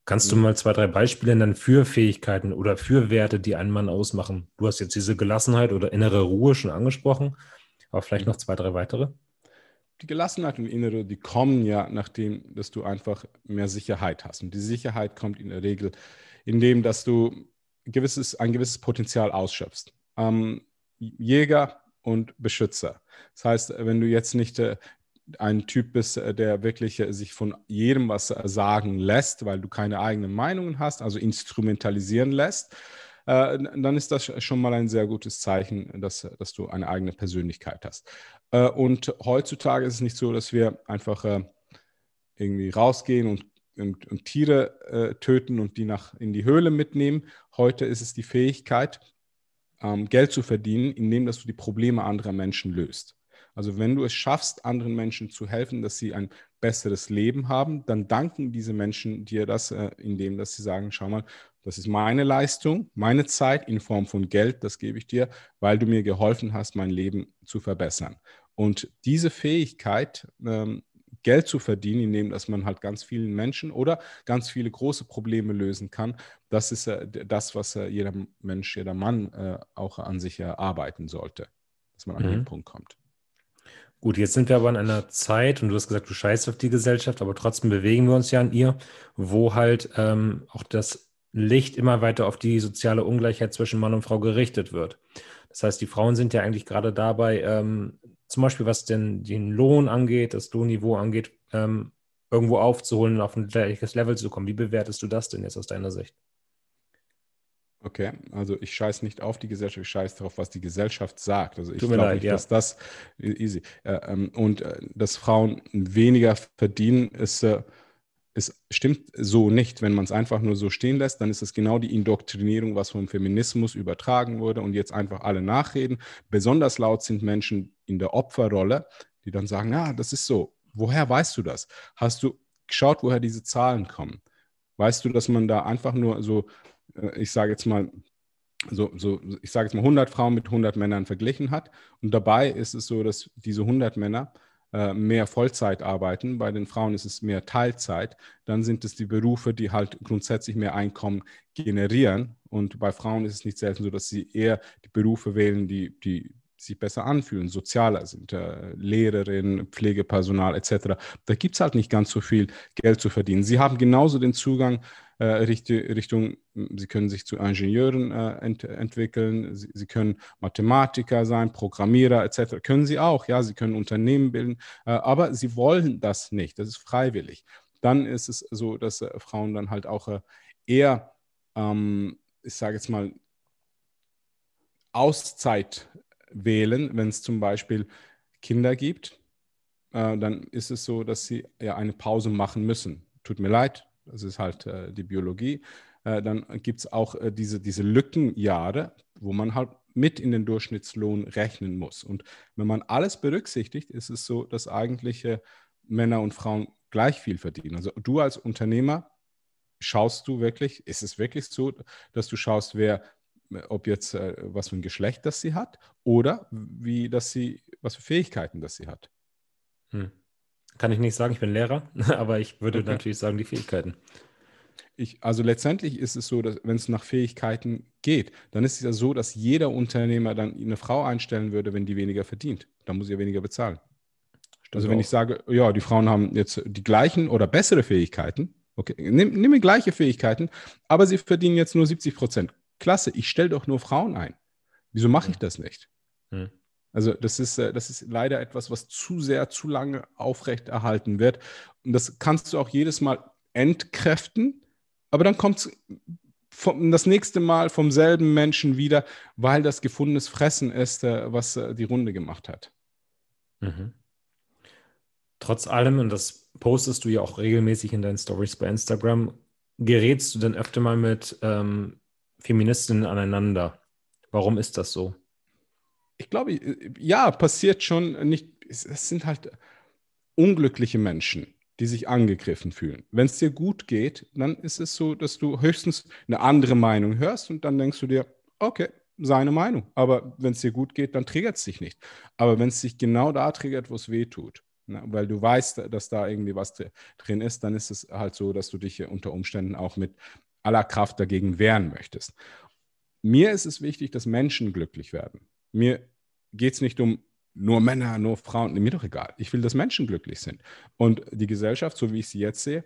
Kannst du mhm. mal zwei, drei Beispiele nennen für Fähigkeiten oder für Werte, die einen Mann ausmachen? Du hast jetzt diese Gelassenheit oder innere Ruhe schon angesprochen, aber vielleicht mhm. noch zwei, drei weitere? Die Gelassenheit und innere, die kommen ja nachdem, dass du einfach mehr Sicherheit hast. Und die Sicherheit kommt in der Regel, indem, dass du gewisses, ein gewisses Potenzial ausschöpfst. Ähm, Jäger und Beschützer. Das heißt, wenn du jetzt nicht äh, ein Typ bist, äh, der wirklich äh, sich von jedem was sagen lässt, weil du keine eigenen Meinungen hast, also instrumentalisieren lässt, dann ist das schon mal ein sehr gutes Zeichen, dass, dass du eine eigene Persönlichkeit hast. Und heutzutage ist es nicht so, dass wir einfach irgendwie rausgehen und, und, und Tiere töten und die nach in die Höhle mitnehmen. Heute ist es die Fähigkeit, ähm, Geld zu verdienen, indem dass du die Probleme anderer Menschen löst. Also wenn du es schaffst, anderen Menschen zu helfen, dass sie ein besseres Leben haben, dann danken diese Menschen dir das, äh, indem dass sie sagen, schau mal, das ist meine Leistung, meine Zeit in Form von Geld, das gebe ich dir, weil du mir geholfen hast, mein Leben zu verbessern. Und diese Fähigkeit ähm, Geld zu verdienen, indem dass man halt ganz vielen Menschen oder ganz viele große Probleme lösen kann. Das ist äh, das, was äh, jeder Mensch, jeder Mann äh, auch an sich erarbeiten sollte, dass man an mhm. den Punkt kommt. Gut, jetzt sind wir aber in einer Zeit, und du hast gesagt, du scheißt auf die Gesellschaft, aber trotzdem bewegen wir uns ja an ihr, wo halt ähm, auch das Licht immer weiter auf die soziale Ungleichheit zwischen Mann und Frau gerichtet wird. Das heißt, die Frauen sind ja eigentlich gerade dabei, ähm, zum Beispiel was den, den Lohn angeht, das Lohnniveau angeht, ähm, irgendwo aufzuholen und auf ein gleiches Level zu kommen. Wie bewertest du das denn jetzt aus deiner Sicht? Okay, also ich scheiße nicht auf die Gesellschaft, ich scheiße darauf, was die Gesellschaft sagt. Also ich glaube nicht, ja. dass das easy. Äh, ähm, und äh, dass Frauen weniger verdienen, ist, äh, ist, stimmt so nicht. Wenn man es einfach nur so stehen lässt, dann ist es genau die Indoktrinierung, was vom Feminismus übertragen wurde und jetzt einfach alle nachreden. Besonders laut sind Menschen in der Opferrolle, die dann sagen, ja, das ist so. Woher weißt du das? Hast du geschaut, woher diese Zahlen kommen? Weißt du, dass man da einfach nur so äh, ich sage jetzt mal, so, so, ich sage jetzt mal 100 Frauen mit 100 Männern verglichen hat. Und dabei ist es so, dass diese 100 Männer mehr Vollzeit arbeiten. Bei den Frauen ist es mehr Teilzeit. Dann sind es die Berufe, die halt grundsätzlich mehr Einkommen generieren. Und bei Frauen ist es nicht selten so, dass sie eher die Berufe wählen, die, die sich besser anfühlen, sozialer sind, äh, Lehrerin, Pflegepersonal etc. Da gibt es halt nicht ganz so viel Geld zu verdienen. Sie haben genauso den Zugang äh, Richtung, sie können sich zu Ingenieuren äh, ent entwickeln, sie, sie, können Mathematiker sein, Programmierer etc. Können sie auch, ja, sie können Unternehmen bilden, äh, aber sie wollen das nicht, das ist freiwillig. Dann ist es so, dass äh, Frauen dann halt auch äh, eher, ähm, ich sage jetzt mal, Auszeit wählen, wenn es zum Beispiel Kinder gibt, äh, dann ist es so, dass sie ja eine Pause machen müssen. Tut mir leid, das ist halt äh, die Biologie. Äh, dann gibt es auch äh, diese, diese Lückenjahre, wo man halt mit in den Durchschnittslohn rechnen muss. Und wenn man alles berücksichtigt, ist es so, dass eigentlich Männer und Frauen gleich viel verdienen. Also du als Unternehmer schaust du wirklich, ist es wirklich so, dass du schaust, wer, ob jetzt äh, was für ein Geschlecht das sie hat oder wie dass sie, was für Fähigkeiten das sie hat. Hm. Kann ich nicht sagen, ich bin Lehrer, [LAUGHS] aber ich würde okay. natürlich sagen, die Fähigkeiten. Ich, also letztendlich ist es so, dass wenn es nach Fähigkeiten geht, dann ist es ja so, dass jeder Unternehmer dann eine Frau einstellen würde, wenn die weniger verdient. Dann muss sie ja weniger bezahlen. Stimmt also wenn auch. ich sage, ja, die Frauen haben jetzt die gleichen oder bessere Fähigkeiten, okay, nimm, nimm gleiche Fähigkeiten, aber sie verdienen jetzt nur 70 Prozent. Klasse, ich stelle doch nur Frauen ein. Wieso mache ich das nicht? Hm. Also das ist, äh, das ist leider etwas, was zu sehr, zu lange aufrechterhalten wird. Und das kannst du auch jedes Mal entkräften, aber dann kommt es das nächste Mal vom selben Menschen wieder, weil das gefundenes Fressen ist, äh, was äh, die Runde gemacht hat. Mhm. Trotz allem, und das postest du ja auch regelmäßig in deinen Stories bei Instagram, gerätst du dann öfter mal mit ähm, Feministinnen aneinander. Warum ist das so? Ich glaube, ja, passiert schon nicht. Es, sind halt unglückliche Menschen, die sich angegriffen fühlen. Wenn es dir gut geht, dann ist es so, dass du höchstens eine andere Meinung hörst und dann denkst du dir, okay, seine Meinung. Aber wenn es dir gut geht, dann triggert es dich nicht. Aber wenn es sich genau da triggert, wo es weh tut, ne, weil du weißt, dass da irgendwie was drin ist, dann ist es halt so, dass du dich unter Umständen auch mit aller Kraft dagegen wehren möchtest. Mir ist es wichtig, dass Menschen glücklich werden. Mir geht es nicht um nur Männer, nur Frauen, mir doch egal. Ich will, dass Menschen glücklich sind. Und die Gesellschaft, so wie ich sie jetzt sehe,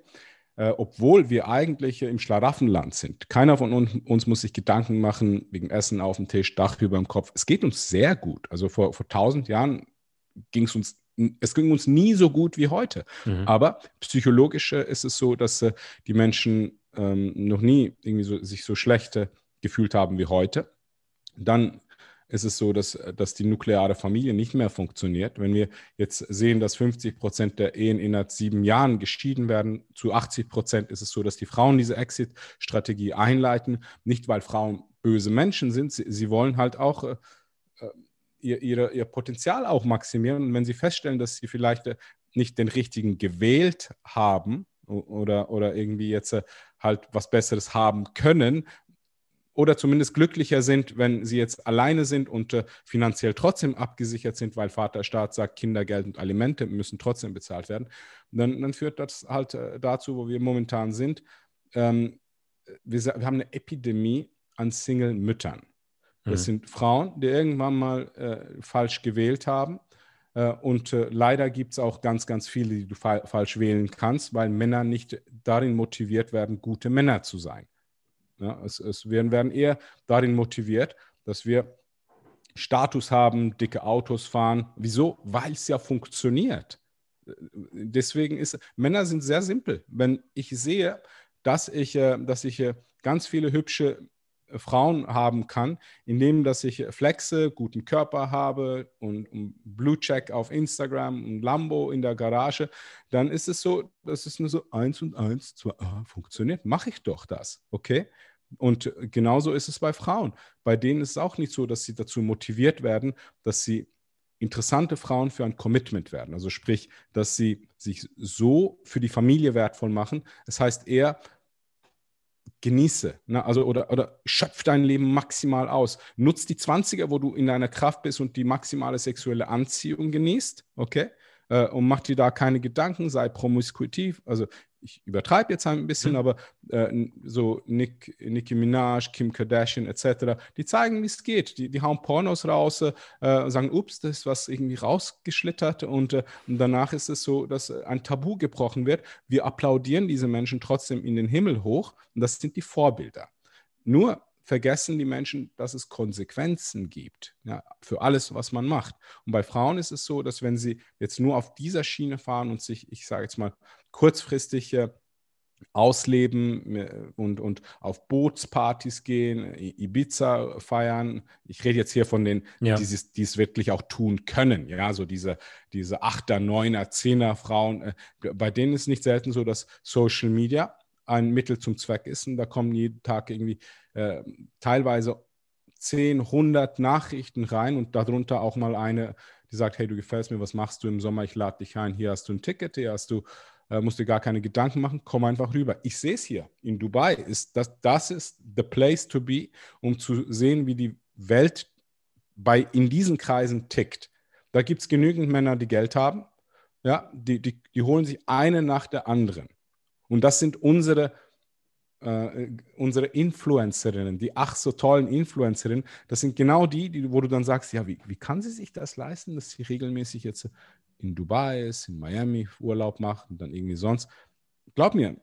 äh, obwohl wir eigentlich im Schlaraffenland sind, keiner von uns, uns, muss sich Gedanken machen wegen Essen auf dem Tisch, Dach über dem Kopf. Es geht uns sehr gut. Also vor, vor tausend Jahren ging es uns es ging uns nie so gut wie heute. Mhm. Aber psychologisch ist es so, dass äh, die Menschen ähm, noch nie irgendwie so, sich so schlecht gefühlt haben wie heute. Dann ist es so, dass, dass die nukleare Familie nicht mehr funktioniert. Wenn wir jetzt sehen, dass 50 Prozent der Ehen innerhalb sieben Jahren geschieden werden, zu 80 Prozent ist es so, dass die Frauen diese Exit-Strategie einleiten. Nicht, weil Frauen böse Menschen sind, sie, sie wollen halt auch äh, äh ihr, ihre, ihr Potenzial auch maximieren. Und wenn sie feststellen, dass sie vielleicht äh, nicht den richtigen gewählt haben, oder, oder irgendwie jetzt äh, halt was Besseres haben können, oder zumindest glücklicher sind, wenn sie jetzt alleine sind und äh, finanziell trotzdem abgesichert sind, weil Vaterstaat sagt, Kindergeld und Alimente müssen trotzdem bezahlt werden, dann, dann führt das halt äh, dazu, wo wir momentan sind. Ähm, wir, wir, haben eine Epidemie an Single-Müttern. Das mhm. sind Frauen, die irgendwann mal äh, falsch gewählt haben. Äh, und äh, leider gibt es auch ganz, ganz viele, die du fa falsch wählen kannst, weil Männer nicht darin motiviert werden, gute Männer zu sein. Ja, es, es werden, werden eher darin motiviert, dass wir Status haben, dicke Autos fahren. Wieso? Weil es ja funktioniert. deswegen ist, Männer sind sehr simpel. Wenn ich sehe, dass ich, äh, dass ich äh, ganz viele hübsche Frauen haben kann, indem dass ich flexe, guten Körper habe und, Blue Check auf Instagram und Lambo in der Garage, dann ist es so, dass es nur so eins und eins, zwei, ah, funktioniert. Mache ich doch das, okay? Und genauso ist es bei Frauen. Bei denen ist es auch nicht so, dass sie dazu motiviert werden, dass sie interessante Frauen für ein Commitment werden. Also sprich, dass sie sich so für die Familie wertvoll machen. Das heißt eher, genieße, ne? also oder, oder schöpf dein Leben maximal aus. Nutz die 20er, wo du in deiner Kraft bist und die maximale sexuelle Anziehung genießt, okay? Äh, und mach dir da keine Gedanken, sei promiskuitiv. Also ich übertreibe jetzt ein bisschen, mhm. aber äh, so Nick, Nicki Minaj, Kim Kardashian etc., die zeigen, wie es geht. Die, die hauen Pornos raus, äh, sagen, ups, das ist was irgendwie rausgeschlittert und, äh, und, danach ist es so, dass ein Tabu gebrochen wird. Wir applaudieren diese Menschen trotzdem in den Himmel hoch und das sind die Vorbilder. Nur vergessen die Menschen, dass es Konsequenzen gibt ja, für alles, was man macht. Und bei Frauen ist es so, dass wenn sie jetzt nur auf dieser Schiene fahren und sich, ich sage jetzt mal, kurzfristig ausleben äh, und, und auf Bootspartys gehen, Ibiza feiern. Ich rede jetzt hier von denen, ja. die, es wirklich auch tun können. Ja, so diese, diese Achter, Neuner, Zehner Frauen. Äh, bei denen ist es nicht selten so, dass Social Media ein Mittel zum Zweck ist. Und da kommen jeden Tag irgendwie äh, teilweise 10, 100 Nachrichten rein und darunter auch mal eine, die sagt, hey, du gefällst mir, was machst du im Sommer? Ich lade dich ein, hier hast du ein Ticket, hier hast du, äh, musst dir gar keine Gedanken machen, komm einfach rüber. Ich sehe es hier in Dubai. Ist das, das ist the place to be, um zu sehen, wie die Welt bei, in diesen Kreisen tickt. Da gibt es genügend Männer, die Geld haben. Ja, die, die, die holen sich eine nach der anderen. Und das sind unsere, äh, unsere Influencerinnen, die ach so tollen Influencerinnen. Das sind genau die, die, wo du dann sagst, ja, wie, wie kann sie sich das leisten, dass sie regelmäßig jetzt in Dubai ist, in Miami Urlaub macht und dann irgendwie sonst. Glaub mir,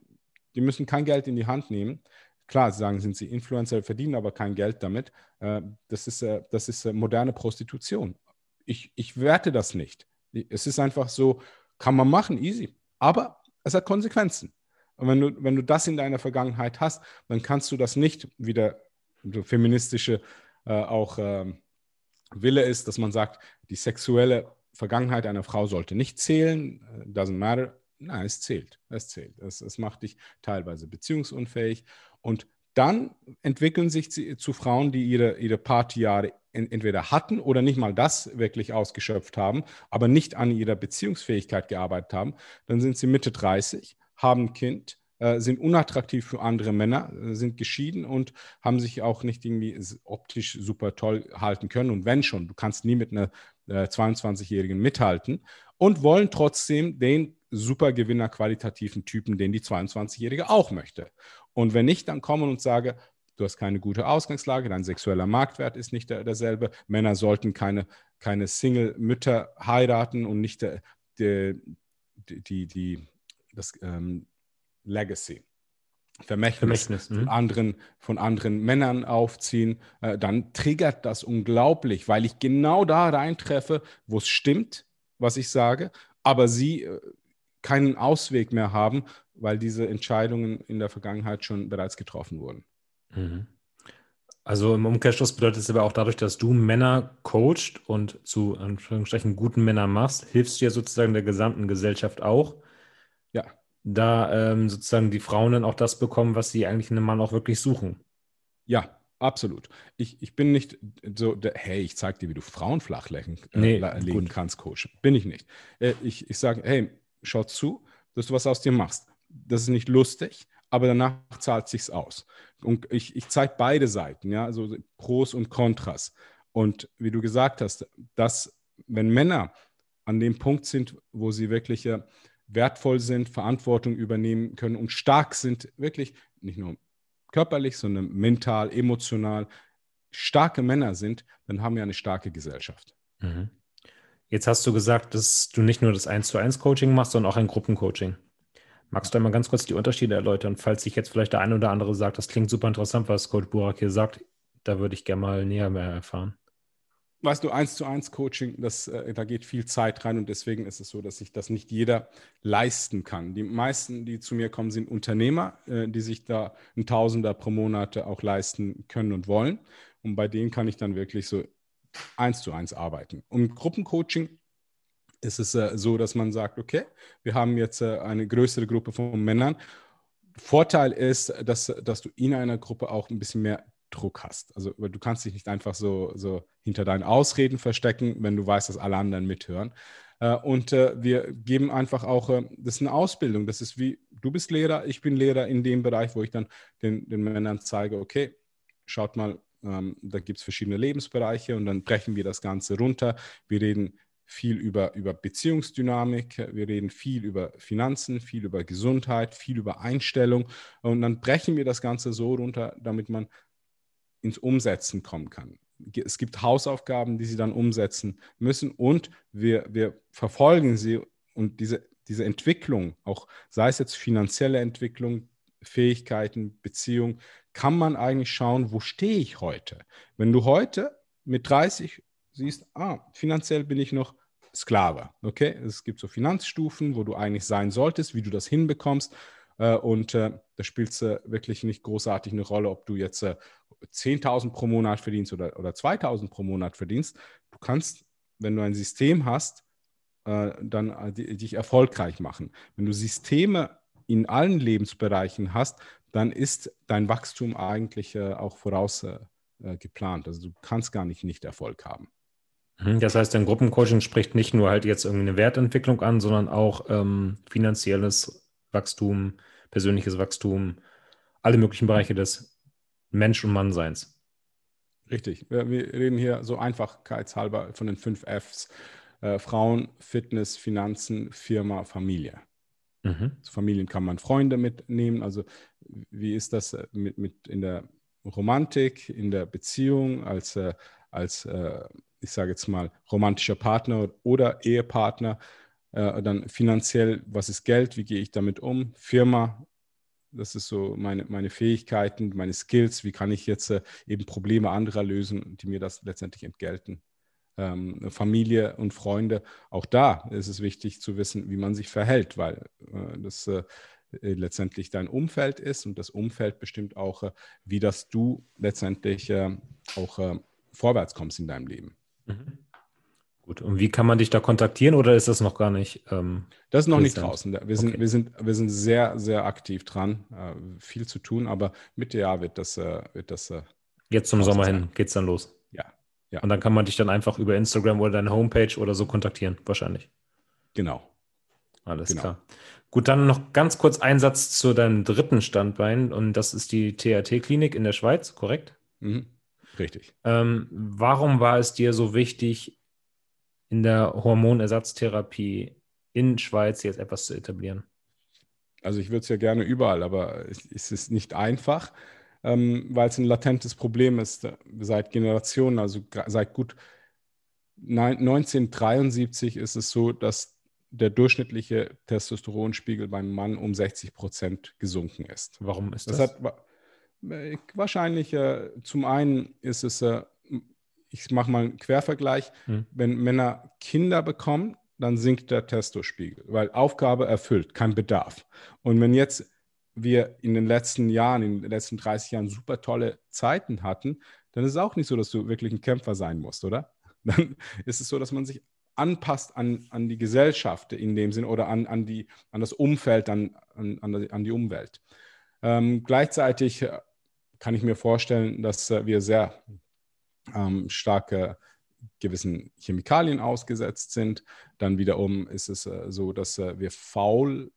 die müssen kein Geld in die Hand nehmen. Klar, sie sagen, sind sie Influencer, verdienen aber kein Geld damit. Äh, das ist, äh, das ist moderne Prostitution. Ich, ich werte das nicht. Es ist einfach so, kann man machen, easy. Aber es hat Konsequenzen. Und wenn du, wenn du das in deiner Vergangenheit hast, dann kannst du das nicht wieder so feministische äh, auch äh, Wille ist, dass man sagt, die sexuelle Vergangenheit einer Frau sollte nicht zählen, äh, doesn't matter. Nein, es zählt. Es zählt. Es, es macht dich teilweise beziehungsunfähig. Und dann entwickeln sich zu Frauen, die ihre, ihre Partyjahre entweder hatten oder nicht mal das wirklich ausgeschöpft haben, aber nicht an ihrer Beziehungsfähigkeit gearbeitet haben. Dann sind sie Mitte 30 haben ein Kind, äh, sind unattraktiv für andere Männer, äh, sind geschieden und haben sich auch nicht irgendwie optisch super toll halten können. Und wenn schon, du kannst nie mit einer äh, 22-Jährigen mithalten und wollen trotzdem den Supergewinner qualitativen Typen, den die 22-Jährige auch möchte. Und wenn nicht, dann kommen und sage, du hast keine gute Ausgangslage, dein sexueller Marktwert ist nicht der, derselbe. Männer sollten keine, keine Single-Mütter heiraten und nicht der, der, die, die, das ähm, Legacy. Vermächtnis, Vermächtnis von, mhm. anderen, von anderen Männern aufziehen, äh, dann triggert das unglaublich, weil ich genau da reintreffe, wo es stimmt, was ich sage, aber sie äh, keinen Ausweg mehr haben, weil diese Entscheidungen in der Vergangenheit schon bereits getroffen wurden. Mhm. Also im Umkehrschluss bedeutet es aber auch dadurch, dass du Männer coacht und zu Anführungsstrichen guten Männern machst, hilfst du ja sozusagen der gesamten Gesellschaft auch, ja. Da ähm, sozusagen die Frauen dann auch das bekommen, was sie eigentlich in einem Mann auch wirklich suchen. Ja, absolut. Ich, ich bin nicht so, der, hey, ich zeig dir, wie du Frauen flach legen, äh, nee, legen gut. kannst, Coach. Bin ich nicht. Äh, ich ich sage, hey, schau zu, dass du was aus dir machst. Das ist nicht lustig, aber danach zahlt sich's aus. Und ich, ich zeige beide Seiten, ja, also Pros und Kontras. Und wie du gesagt hast, dass wenn Männer an dem Punkt sind, wo sie wirklich wertvoll sind, Verantwortung übernehmen können und stark sind, wirklich nicht nur körperlich, sondern mental, emotional, starke Männer sind, dann haben wir eine starke Gesellschaft. Mhm. Jetzt hast du gesagt, dass du nicht nur das 1 zu 1 Coaching machst, sondern auch ein Gruppencoaching. Magst du einmal ganz kurz die Unterschiede erläutern, falls sich jetzt vielleicht der eine oder andere sagt, das klingt super interessant, was Coach Burak hier sagt, da würde ich gerne mal näher mehr erfahren. Weißt du, eins zu eins Coaching, das, äh, da geht viel Zeit rein und deswegen ist es so, dass sich das nicht jeder leisten kann. Die meisten, die zu mir kommen, sind Unternehmer, äh, die sich da ein Tausender pro Monat auch leisten können und wollen. Und bei denen kann ich dann wirklich so eins zu eins arbeiten. Und Gruppencoaching ist es äh, so, dass man sagt, okay, wir haben jetzt äh, eine größere Gruppe von Männern. Vorteil ist, dass, dass du in einer Gruppe auch ein bisschen mehr Druck hast. Also du kannst dich nicht einfach so, so hinter deinen Ausreden verstecken, wenn du weißt, dass alle anderen mithören. Äh, und äh, wir geben einfach auch, äh, das ist eine Ausbildung. Das ist wie, du bist Lehrer, ich bin Lehrer in dem Bereich, wo ich dann den, den Männern zeige, okay, schaut mal, ähm, da gibt es verschiedene Lebensbereiche und dann brechen wir das Ganze runter. Wir reden viel über, über Beziehungsdynamik, wir reden viel über Finanzen, viel über Gesundheit, viel über Einstellung und dann brechen wir das Ganze so runter, damit man ins Umsetzen kommen kann. Es gibt Hausaufgaben, die sie dann umsetzen müssen und wir, wir verfolgen sie und diese, diese Entwicklung, auch sei es jetzt finanzielle Entwicklung, Fähigkeiten, Beziehung, kann man eigentlich schauen, wo stehe ich heute? Wenn du heute mit 30 siehst, ah, finanziell bin ich noch Sklave. Okay, es gibt so Finanzstufen, wo du eigentlich sein solltest, wie du das hinbekommst. Äh, und äh, da spielt es äh, wirklich nicht großartig eine Rolle, ob du jetzt 10.000 pro Monat verdienst oder, oder 2.000 pro Monat verdienst. Du kannst, wenn du ein System hast, dann dich erfolgreich machen. Wenn du Systeme in allen Lebensbereichen hast, dann ist dein Wachstum eigentlich auch voraus geplant. Also du kannst gar nicht nicht Erfolg haben. Mhm, das heißt, dein Gruppencoaching spricht nicht nur halt jetzt irgendwie eine Wertentwicklung an, sondern auch ähm, finanzielles Wachstum, persönliches Wachstum, alle möglichen Bereiche des Mensch- und Mannseins. Richtig. Wir, wir, reden hier so einfachkeitshalber von den fünf Fs. Äh, Frauen, Fitness, Finanzen, Firma, Familie. Mhm. Zu Familien kann man Freunde mitnehmen. Also wie ist das äh, mit, mit in der Romantik, in der Beziehung, als, äh, als äh, ich sage jetzt mal, romantischer Partner oder Ehepartner. Äh, dann finanziell, was ist Geld, wie gehe ich damit um? Firma, das ist so meine, meine Fähigkeiten, meine Skills, wie kann ich jetzt äh, eben Probleme anderer lösen, die mir das letztendlich entgelten. Ähm, Familie und Freunde, auch da ist es wichtig zu wissen, wie man sich verhält, weil äh, das äh, letztendlich dein Umfeld ist und das Umfeld bestimmt auch, äh, wie das du letztendlich äh, auch vorwärts kommst in deinem Leben. Mhm. Gut, und wie kann man dich da kontaktieren oder ist das noch gar nicht? Ähm, das ist noch präsent? nicht draußen. Wir sind, okay. wir, sind, wir sind sehr, sehr aktiv dran, äh, viel zu tun, aber Mitte Jahr wird das. Äh, wird das äh, Jetzt zum Sommer sein. hin geht es dann los. Ja. ja. Und dann kann man dich dann einfach über Instagram oder deine Homepage oder so kontaktieren, wahrscheinlich. Genau. Alles genau. klar. Gut, dann noch ganz kurz ein Satz zu deinem dritten Standbein und das ist die THT-Klinik in der Schweiz, korrekt? Mhm. Richtig. Ähm, warum war es dir so wichtig, in der Hormonersatztherapie in Schweiz jetzt etwas zu etablieren? Also ich würde es ja gerne überall, aber es, ist nicht einfach, ähm, weil es ein latentes Problem ist äh, seit Generationen, also seit gut 1973 ist es so, dass der durchschnittliche Testosteronspiegel beim Mann um 60 Prozent gesunken ist. Warum ist das? das hat, äh, wahrscheinlich äh, zum einen ist es, äh, ich mache mal einen Quervergleich, hm. wenn Männer Kinder bekommen, dann sinkt der Testospiegel, weil Aufgabe erfüllt, kein Bedarf. Und wenn jetzt wir in den letzten Jahren, in den letzten 30 Jahren super tolle Zeiten hatten, dann ist es auch nicht so, dass du wirklich ein Kämpfer sein musst, oder? [LAUGHS] Dann ist es so, dass man sich anpasst an, an die Gesellschaft in dem Sinn oder an, an, die, an das Umfeld, an, an, an die Umwelt. Ähm, gleichzeitig kann ich mir vorstellen, dass äh, wir sehr ähm, starke gewissen Chemikalien ausgesetzt sind. Dann wiederum ist es äh, so, dass äh, wir fauler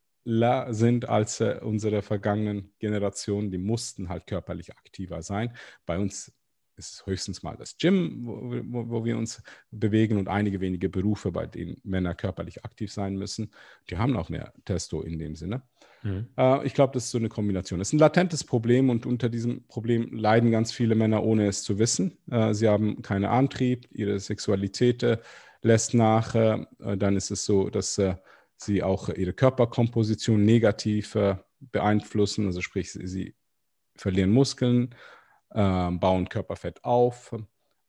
sind als äh, unsere vergangenen Generationen. Die mussten halt körperlich aktiver sein. Bei uns ist höchstens mal das Gym, wo, wo, wo, wir uns bewegen und einige wenige Berufe, bei denen Männer körperlich aktiv sein müssen. Die haben auch mehr Testo in dem Sinne. Mhm. Äh, ich glaube, das ist so eine Kombination. Es ist ein latentes Problem und unter diesem Problem leiden ganz viele Männer, ohne es zu wissen. Äh, sie haben keinen Antrieb, ihre Sexualität äh, lässt nach. Äh, dann ist es so, dass äh, sie auch ihre Körperkomposition negativ äh, beeinflussen, also sprich, sie, sie verlieren Muskeln, äh, bauen Körperfett auf.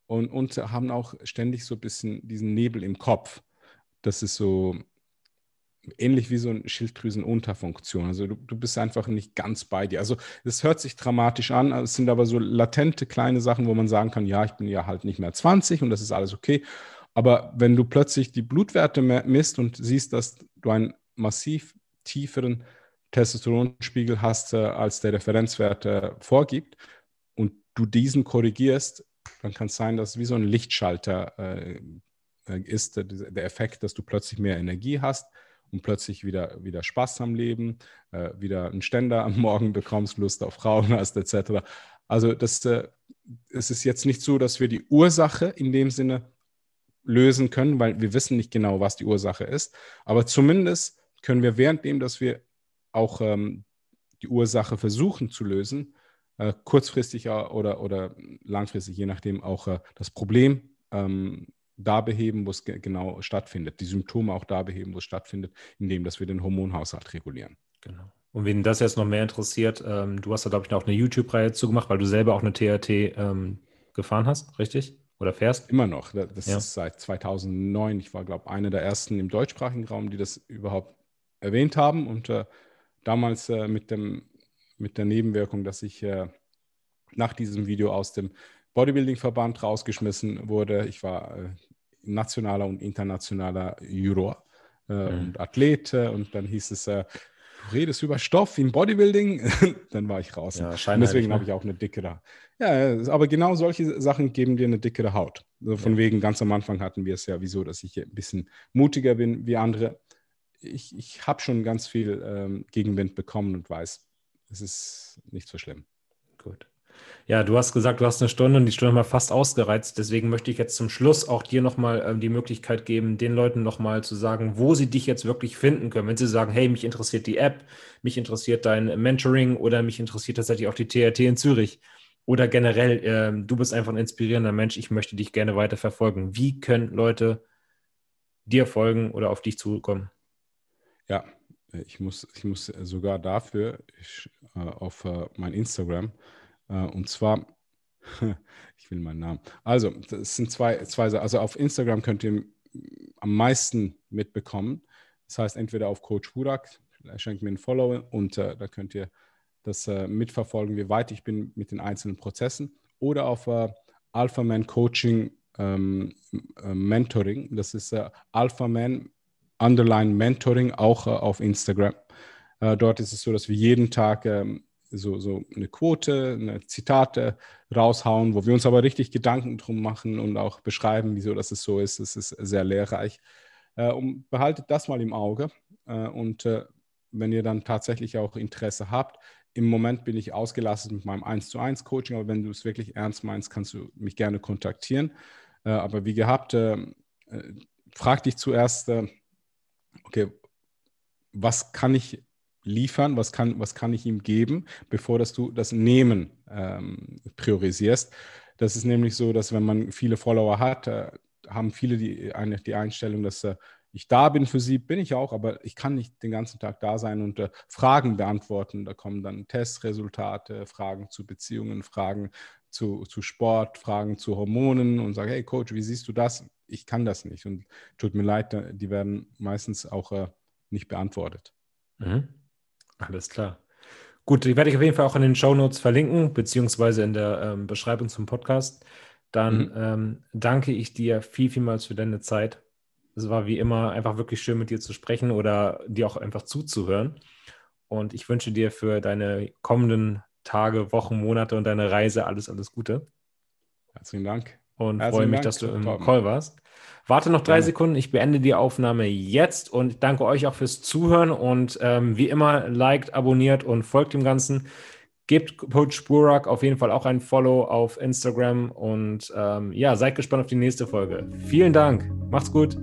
und, und haben auch ständig so ein bisschen diesen Nebel im Kopf. Das ist so ähnlich wie so eine Schilddrüsenunterfunktion. Also du, du bist einfach nicht ganz bei dir. Also es hört sich dramatisch an, es sind aber so latente kleine Sachen, wo man sagen kann, ja, ich bin ja halt nicht mehr 20 und das ist alles okay. Aber wenn du plötzlich die Blutwerte misst und siehst, dass du einen massiv tieferen Testosteronspiegel hast, äh, als der Referenzwert äh, vorgibt, und du diesen korrigierst, dann kann es sein, dass wie so ein Lichtschalter äh, äh ist, der, Effekt, dass du plötzlich mehr Energie hast und plötzlich wieder, wieder Spaß am Leben, äh, wieder einen Ständer am Morgen bekommst, Lust auf Frauen hast, etc. Also das, äh, es ist jetzt nicht so, dass wir die Ursache in dem Sinne lösen können, weil wir wissen nicht genau, was die Ursache ist. Aber zumindest können wir währenddem, dass wir auch ähm, die Ursache versuchen zu lösen, äh, kurzfristig oder, oder langfristig, je nachdem, auch äh, das Problem ähm, da beheben, wo es ge genau stattfindet, die Symptome auch da beheben, wo es stattfindet, indem dass wir den Hormonhaushalt regulieren. Genau. Und wen das jetzt noch mehr interessiert, ähm, du hast da, glaube ich, auch eine YouTube-Reihe zugemacht, weil du selber auch eine TRT ähm, gefahren hast, richtig? Oder fährst? Immer noch. Das ja. ist seit 2009. Ich war, glaube ich, einer der ersten im deutschsprachigen Raum, die das überhaupt erwähnt haben. Und äh, damals äh, mit, dem, mit der Nebenwirkung, dass ich äh, nach diesem Video aus dem Bodybuilding-Verband rausgeschmissen wurde. Ich war äh, nationaler und internationaler Juror äh, mhm. und Athlet. Äh, und dann hieß es, du redest über Stoff im Bodybuilding. [LAUGHS] dann war ich raus. Ja, und deswegen habe ich auch eine dickere. Ja, aber genau solche Sachen geben dir eine dickere Haut. Also von ja. wegen, ganz am Anfang hatten wir es ja, wieso, dass ich ein bisschen mutiger bin wie andere ich, ich habe schon ganz viel ähm, Gegenwind bekommen und weiß, es ist nicht so schlimm. Gut. Ja, du hast gesagt, du hast eine Stunde und die Stunde mal fast ausgereizt. Deswegen möchte ich jetzt zum Schluss auch dir nochmal ähm, die Möglichkeit geben, den Leuten nochmal zu sagen, wo sie dich jetzt wirklich finden können. Wenn sie sagen, hey, mich interessiert die App, mich interessiert dein Mentoring oder mich interessiert tatsächlich auch die TRT in Zürich oder generell, äh, du bist einfach ein inspirierender Mensch, ich möchte dich gerne weiter verfolgen. Wie können Leute dir folgen oder auf dich zukommen? Ja, ich muss, ich muss sogar dafür ich, äh, auf äh, mein Instagram und zwar, [LAUGHS] ich will meinen Namen. Also, das sind zwei, zwei Also auf Instagram könnt ihr am meisten mitbekommen. Das heißt, entweder auf Coach Burak, schenkt mir ein Follow und äh, da könnt ihr das äh, mitverfolgen, wie weit ich bin mit den einzelnen Prozessen. Oder auf äh, Alpha Man Coaching ähm, äh, Mentoring. Das ist äh, Alpha Man Underline Mentoring auch äh, auf Instagram. Äh, dort ist es so, dass wir jeden Tag ähm, so, so eine Quote, eine Zitate raushauen, wo wir uns aber richtig Gedanken drum machen und auch beschreiben, wieso das so ist. Es ist sehr lehrreich. Äh, und behaltet das mal im Auge. Äh, und äh, wenn ihr dann tatsächlich auch Interesse habt, im Moment bin ich ausgelastet mit meinem 1 zu 1 Coaching, aber wenn du es wirklich ernst meinst, kannst du mich gerne kontaktieren. Äh, aber wie gehabt, frag dich zuerst, okay, was kann ich liefern, was kann, was kann ich ihm geben, bevor dass du das Nehmen ähm, priorisierst. Das ist nämlich so, dass wenn man viele Follower hat, äh, haben viele die, eine, die Einstellung, dass äh, ich da bin für sie, bin ich auch, aber ich kann nicht den ganzen Tag da sein und äh, Fragen beantworten. Da kommen dann Testresultate, Fragen zu Beziehungen, Fragen zu, zu Sport, Fragen zu Hormonen und sage, hey Coach, wie siehst du das? ich kann das nicht. Und tut mir leid, die werden meistens auch äh, nicht beantwortet. Mhm. Alles klar. Gut, die werde ich auf jeden Fall auch in den Show Notes verlinken, beziehungsweise in der ähm, Beschreibung zum Podcast. Dann mhm. ähm, danke ich dir viel, vielmals für deine Zeit. Es war wie immer einfach wirklich schön, mit dir zu sprechen oder dir auch einfach zuzuhören. Und ich wünsche dir für deine kommenden Tage, Wochen, Monate und deine Reise alles, alles Gute. Herzlichen Dank und Herzlichen freue mich, Dank. dass du im Call warst. Warte noch drei Gerne. Sekunden, ich beende die Aufnahme jetzt und danke euch auch fürs Zuhören und ähm, wie immer liked, abonniert und folgt dem Ganzen. Gebt Coach Burak auf jeden Fall auch ein Follow auf Instagram und ähm, ja, seid gespannt auf die nächste Folge. Vielen Dank, macht's gut.